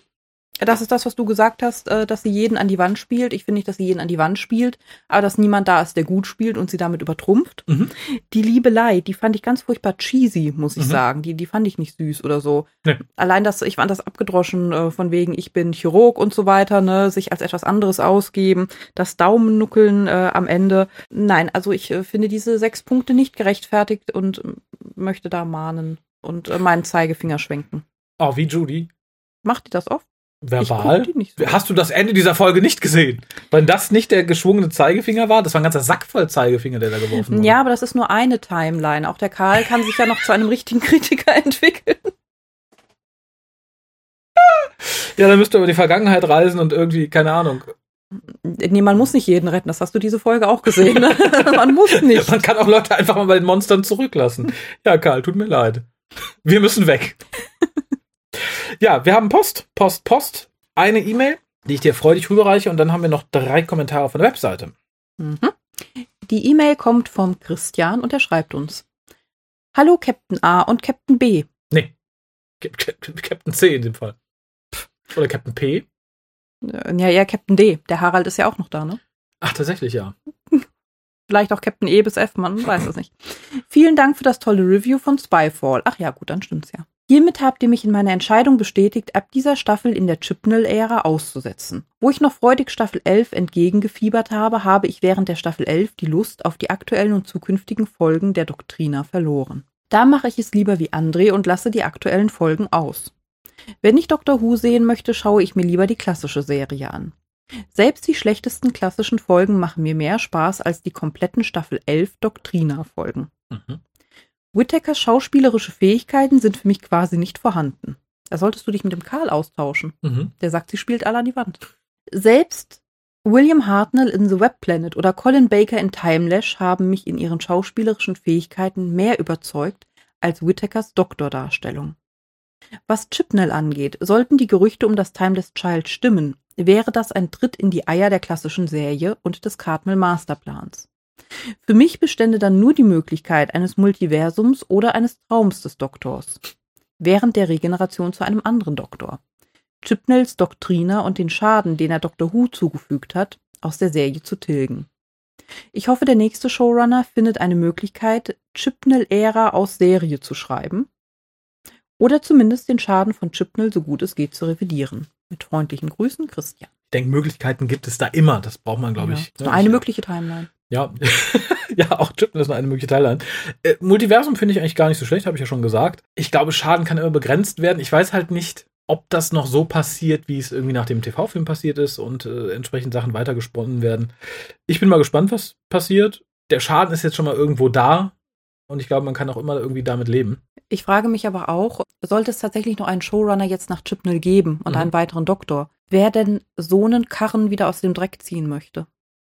Das ist das, was du gesagt hast, äh, dass sie jeden an die Wand spielt. Ich finde nicht, dass sie jeden an die Wand spielt, aber dass niemand da ist, der gut spielt und sie damit übertrumpft. Mhm. Die Liebelei, die fand ich ganz furchtbar cheesy, muss ich mhm. sagen. Die, die fand ich nicht süß oder so. Nee. Allein das, ich fand das abgedroschen, äh, von wegen, ich bin Chirurg und so weiter, ne, sich als etwas anderes ausgeben, das Daumennuckeln äh, am Ende. Nein, also ich äh, finde diese sechs Punkte nicht gerechtfertigt und möchte da mahnen und meinen Zeigefinger schwenken. Oh, wie Judy. Macht die das oft? Verbal? So. Hast du das Ende dieser Folge nicht gesehen? Wenn das nicht der geschwungene Zeigefinger war, das war ein ganzer Sack voll Zeigefinger, der da geworfen wurde. Ja, aber das ist nur eine Timeline. Auch der Karl kann sich ja noch zu einem richtigen Kritiker entwickeln. Ja, dann müsst ihr über die Vergangenheit reisen und irgendwie, keine Ahnung. Nee, man muss nicht jeden retten. Das hast du diese Folge auch gesehen. Ne? man muss nicht. Man kann auch Leute einfach mal bei den Monstern zurücklassen. Ja, Karl, tut mir leid. Wir müssen weg. Ja, wir haben Post, Post, Post. Eine E-Mail, die ich dir freudig rüberreiche und dann haben wir noch drei Kommentare von der Webseite. Mhm. Die E-Mail kommt vom Christian und er schreibt uns. Hallo Captain A und Captain B. Nee, Captain C in dem Fall. Oder Captain P. Äh, ja, ja, Captain D. Der Harald ist ja auch noch da, ne? Ach, tatsächlich, ja. Vielleicht auch Captain E bis F, man weiß es nicht. Vielen Dank für das tolle Review von Spyfall. Ach ja, gut, dann stimmt's ja. Hiermit habt ihr mich in meiner Entscheidung bestätigt, ab dieser Staffel in der Chipnell-Ära auszusetzen. Wo ich noch freudig Staffel 11 entgegengefiebert habe, habe ich während der Staffel 11 die Lust auf die aktuellen und zukünftigen Folgen der Doktrina verloren. Da mache ich es lieber wie André und lasse die aktuellen Folgen aus. Wenn ich Dr. Who sehen möchte, schaue ich mir lieber die klassische Serie an. Selbst die schlechtesten klassischen Folgen machen mir mehr Spaß als die kompletten Staffel 11 Doktrina-Folgen. Mhm. Whittakers schauspielerische Fähigkeiten sind für mich quasi nicht vorhanden. Da solltest du dich mit dem Karl austauschen. Mhm. Der sagt, sie spielt alle an die Wand. Selbst William Hartnell in The Web Planet oder Colin Baker in Timelash haben mich in ihren schauspielerischen Fähigkeiten mehr überzeugt als Whittakers Doktordarstellung. Was Chipnell angeht, sollten die Gerüchte um das Timeless Child stimmen, wäre das ein Tritt in die Eier der klassischen Serie und des Cardinal Masterplans. Für mich bestände dann nur die Möglichkeit eines Multiversums oder eines Traums des Doktors. Während der Regeneration zu einem anderen Doktor. Chipnells Doktriner und den Schaden, den er Dr. Who zugefügt hat, aus der Serie zu tilgen. Ich hoffe, der nächste Showrunner findet eine Möglichkeit, Chipnell-Ära aus Serie zu schreiben. Oder zumindest den Schaden von Chipnell so gut es geht zu revidieren. Mit freundlichen Grüßen, Christian. Ich denke, Möglichkeiten gibt es da immer. Das braucht man, glaube ja. ich. Nur eine mögliche Timeline. Ja, ja, auch Chippen ist nur eine mögliche Teilheit. Äh, Multiversum finde ich eigentlich gar nicht so schlecht, habe ich ja schon gesagt. Ich glaube, Schaden kann immer begrenzt werden. Ich weiß halt nicht, ob das noch so passiert, wie es irgendwie nach dem TV-Film passiert ist und äh, entsprechend Sachen weitergesponnen werden. Ich bin mal gespannt, was passiert. der Schaden ist jetzt schon mal irgendwo da. Und ich glaube, man kann auch immer irgendwie damit leben. Ich frage mich aber auch, sollte es tatsächlich noch einen Showrunner jetzt nach Chipnell geben und Mhm. einen weiteren Doktor, wer denn so einen Karren wieder aus dem Dreck ziehen möchte?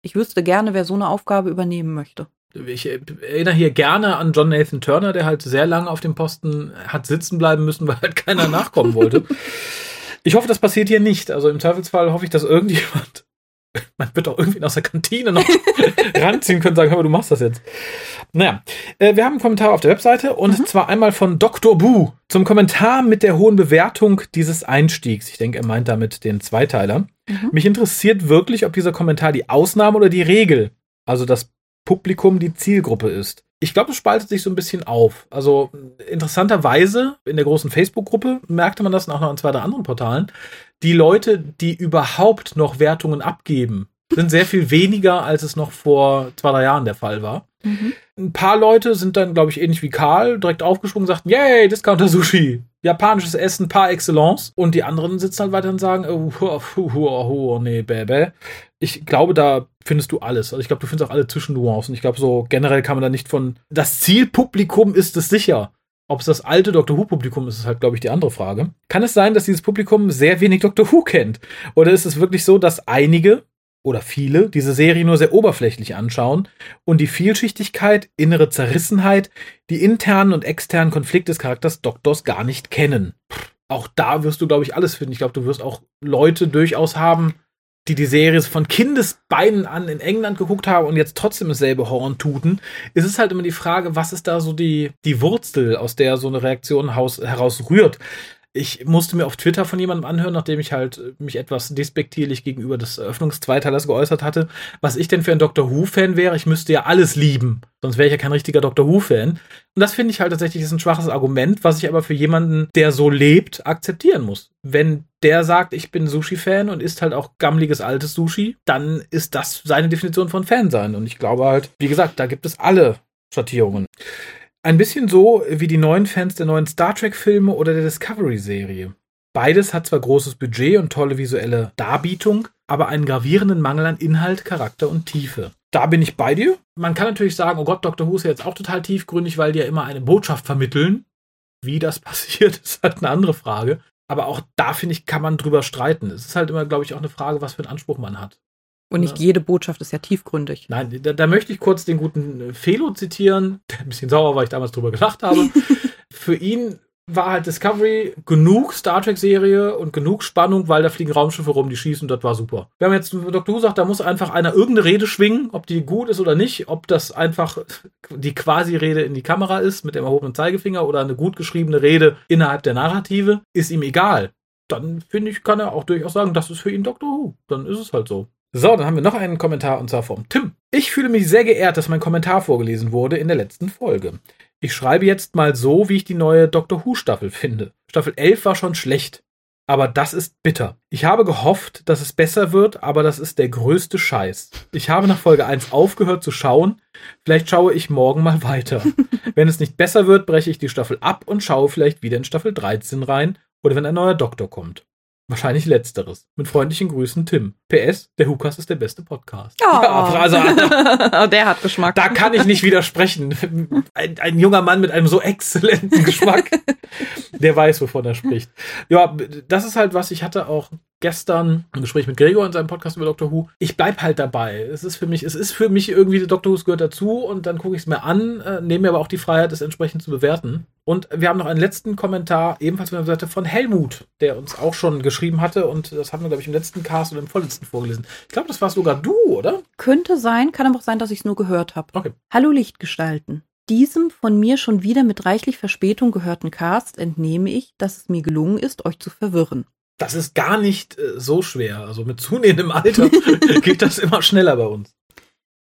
Ich wüsste gerne, wer so eine Aufgabe übernehmen möchte. Ich äh, erinnere hier gerne an John Nathan Turner, der halt sehr lange auf dem Posten hat sitzen bleiben müssen, weil halt keiner nachkommen wollte. Ich hoffe, das passiert hier nicht. Also im Zweifelsfall hoffe ich, dass irgendjemand, man wird auch irgendwie aus der Kantine noch ranziehen können, sagen, hör mal, du machst das jetzt. Naja, äh, wir haben einen Kommentar auf der Webseite und zwar einmal von Dr. Bu zum Kommentar mit der hohen Bewertung dieses Einstiegs. Ich denke, er meint damit den Zweiteiler. Mhm. Mich interessiert wirklich, ob dieser Kommentar die Ausnahme oder die Regel, also das Publikum, die Zielgruppe ist. Ich glaube, es spaltet sich so ein bisschen auf. Also interessanterweise in der großen Facebook-Gruppe merkte man das auch noch an zwei, drei anderen Portalen. Die Leute, die überhaupt noch Wertungen abgeben, sind sehr viel weniger, als es noch vor zwei, drei Jahren der Fall war. Mhm. Ein paar Leute sind dann, glaube ich, ähnlich wie Karl, direkt aufgesprungen sagten, yay, Discounter Sushi. Japanisches Essen par excellence. Und die anderen sitzen halt weiter und sagen, oh, hu, hu, hu, nee, bäh. Ich glaube, da findest du alles. Also ich glaube, du findest auch alle Zwischennuancen. Ich glaube, so generell kann man da nicht von. Das Zielpublikum ist es sicher. Ob es das alte Doctor Who-Publikum ist, ist halt, glaube ich, die andere Frage. Kann es sein, dass dieses Publikum sehr wenig Doctor Who kennt? Oder ist es wirklich so, dass einige oder viele diese Serie nur sehr oberflächlich anschauen und die Vielschichtigkeit, innere Zerrissenheit, die internen und externen Konflikte des Charakters Doktors gar nicht kennen? Auch da wirst du, glaube ich, alles finden. Ich glaube, du wirst auch Leute durchaus haben, die die Serie von Kindesbeinen an in England geguckt haben und jetzt trotzdem dasselbe Horn tuten, ist es halt immer die Frage, was ist da so die, die Wurzel, aus der so eine Reaktion heraus rührt. Ich musste mir auf Twitter von jemandem anhören, nachdem ich halt mich etwas despektierlich gegenüber des Eröffnungszweiteilers geäußert hatte, was ich denn für ein Doctor Who-Fan wäre. Ich müsste ja alles lieben, sonst wäre ich ja kein richtiger Doctor Who-Fan. Und das finde ich halt tatsächlich ist ein schwaches Argument, was ich aber für jemanden, der so lebt, akzeptieren muss. Wenn der sagt, ich bin Sushi-Fan und isst halt auch gammliges altes Sushi, dann ist das seine Definition von Fan sein. Und ich glaube halt, wie gesagt, da gibt es alle Schattierungen. Ein bisschen so wie die neuen Fans der neuen Star Trek-Filme oder der Discovery-Serie. Beides hat zwar großes Budget und tolle visuelle Darbietung, aber einen gravierenden Mangel an Inhalt, Charakter und Tiefe. Da bin ich bei dir. Man kann natürlich sagen, oh Gott, Dr. Who ist ja jetzt auch total tiefgründig, weil die ja immer eine Botschaft vermitteln. Wie das passiert, ist halt eine andere Frage. Aber auch da, finde ich, kann man drüber streiten. Es ist halt immer, glaube ich, auch eine Frage, was für einen Anspruch man hat. Und nicht jede Botschaft ist ja tiefgründig. Nein, da, da möchte ich kurz den guten äh, Felo zitieren, der ein bisschen sauer war, weil ich damals drüber gelacht habe. Für ihn war halt Discovery genug Star Trek-Serie und genug Spannung, weil da fliegen Raumschiffe rum, die schießen und das war super. Wir haben jetzt Dr. Who sagt, da muss einfach einer irgendeine Rede schwingen, ob die gut ist oder nicht, ob das einfach die Quasi-Rede in die Kamera ist mit dem erhobenen Zeigefinger oder eine gut geschriebene Rede innerhalb der Narrative, ist ihm egal. Dann finde ich, kann er auch durchaus sagen, das ist für ihn Dr. Who. Dann ist es halt so. So, dann haben wir noch einen Kommentar und zwar vom Tim. Ich fühle mich sehr geehrt, dass mein Kommentar vorgelesen wurde in der letzten Folge. Ich schreibe jetzt mal so, wie ich die neue Doctor Who Staffel finde. Staffel 11 war schon schlecht. Aber das ist bitter. Ich habe gehofft, dass es besser wird, aber das ist der größte Scheiß. Ich habe nach Folge 1 aufgehört zu schauen. Vielleicht schaue ich morgen mal weiter. wenn es nicht besser wird, breche ich die Staffel ab und schaue vielleicht wieder in Staffel 13 rein oder wenn ein neuer Doktor kommt. Wahrscheinlich letzteres. Mit freundlichen Grüßen, Tim. PS, der Hukas ist der beste Podcast. also, der hat Geschmack. da kann ich nicht widersprechen. Ein, ein junger Mann mit einem so exzellenten Geschmack, der weiß, wovon er spricht. Ja, das ist halt was, ich hatte auch gestern ein Gespräch mit Gregor in seinem Podcast über Doctor Who. Ich bleib halt dabei. Es ist für mich, es ist für mich irgendwie, Doctor Who gehört dazu und dann gucke ich es mir an, äh, nehme mir aber auch die Freiheit, es entsprechend zu bewerten. Und wir haben noch einen letzten Kommentar, ebenfalls von der Seite von Helmut, der uns auch schon geschrieben hatte und das haben wir, glaube ich, im letzten Cast oder im vorletzten vorgelesen. Ich glaube, das war sogar du, oder? Könnte sein, kann aber auch sein, dass ich es nur gehört habe. Okay. Hallo Lichtgestalten. Diesem von mir schon wieder mit reichlich Verspätung gehörten Cast entnehme ich, dass es mir gelungen ist, euch zu verwirren. Das ist gar nicht äh, so schwer. Also mit zunehmendem Alter geht das immer schneller bei uns.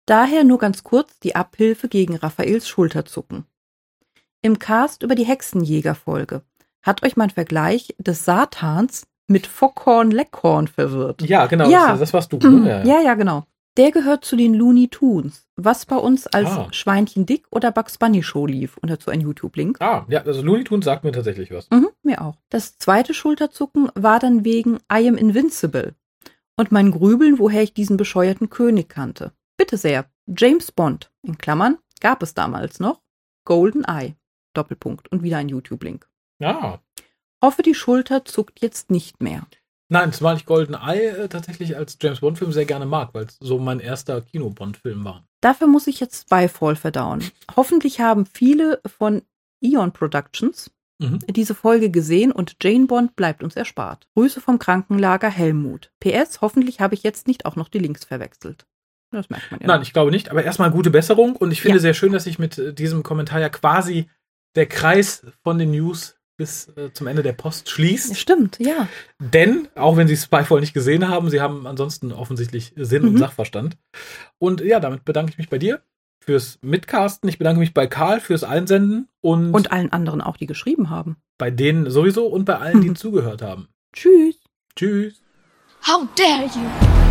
Daher nur ganz kurz die Abhilfe gegen Raphaels Schulterzucken. Im Cast über die Hexenjäger-Folge hat euch mein Vergleich des Satans mit Fockhorn-Leckhorn verwirrt. Ja, genau, Ja. Das, das warst du. Mhm. Ne? Ja, ja, genau. Der gehört zu den Looney Tunes, was bei uns als Ah. Schweinchen Dick oder Bugs Bunny Show lief. Und dazu ein YouTube-Link. Ah, ja, also Looney Tunes sagt mir tatsächlich was. Mhm, mir auch. Das zweite Schulterzucken war dann wegen I am Invincible. Und mein Grübeln, woher ich diesen bescheuerten König kannte. Bitte sehr, James Bond, in Klammern, gab es damals noch. Golden Eye, Doppelpunkt und wieder ein YouTube-Link. Ja. Hoffe, die Schulter zuckt jetzt nicht mehr. Nein, zumal ich Golden Eye äh, tatsächlich als James Bond-Film sehr gerne mag, weil es so mein erster Kino-Bond-Film war. Dafür muss ich jetzt Spyfall verdauen. Hoffentlich haben viele von Eon Productions Mhm. diese Folge gesehen und Jane Bond bleibt uns erspart. Grüße vom Krankenlager Helmut. PS, hoffentlich habe ich jetzt nicht auch noch die Links verwechselt. Das merkt man ja. Nein, ich glaube nicht, aber erstmal gute Besserung und ich finde Ja. sehr schön, dass sich mit äh, diesem Kommentar ja quasi der Kreis von den News bis äh, zum Ende der Post schließt. Stimmt, ja. Denn, auch wenn Sie Spyfall nicht gesehen haben, Sie haben ansonsten offensichtlich Sinn und Mhm. Sachverstand. Und ja, damit bedanke ich mich bei dir fürs Mitcasten. Ich bedanke mich bei Karl fürs Einsenden und, Und allen anderen auch, die geschrieben haben. bei denen sowieso und bei allen, die Mhm. zugehört haben. Tschüss. Tschüss. How dare you!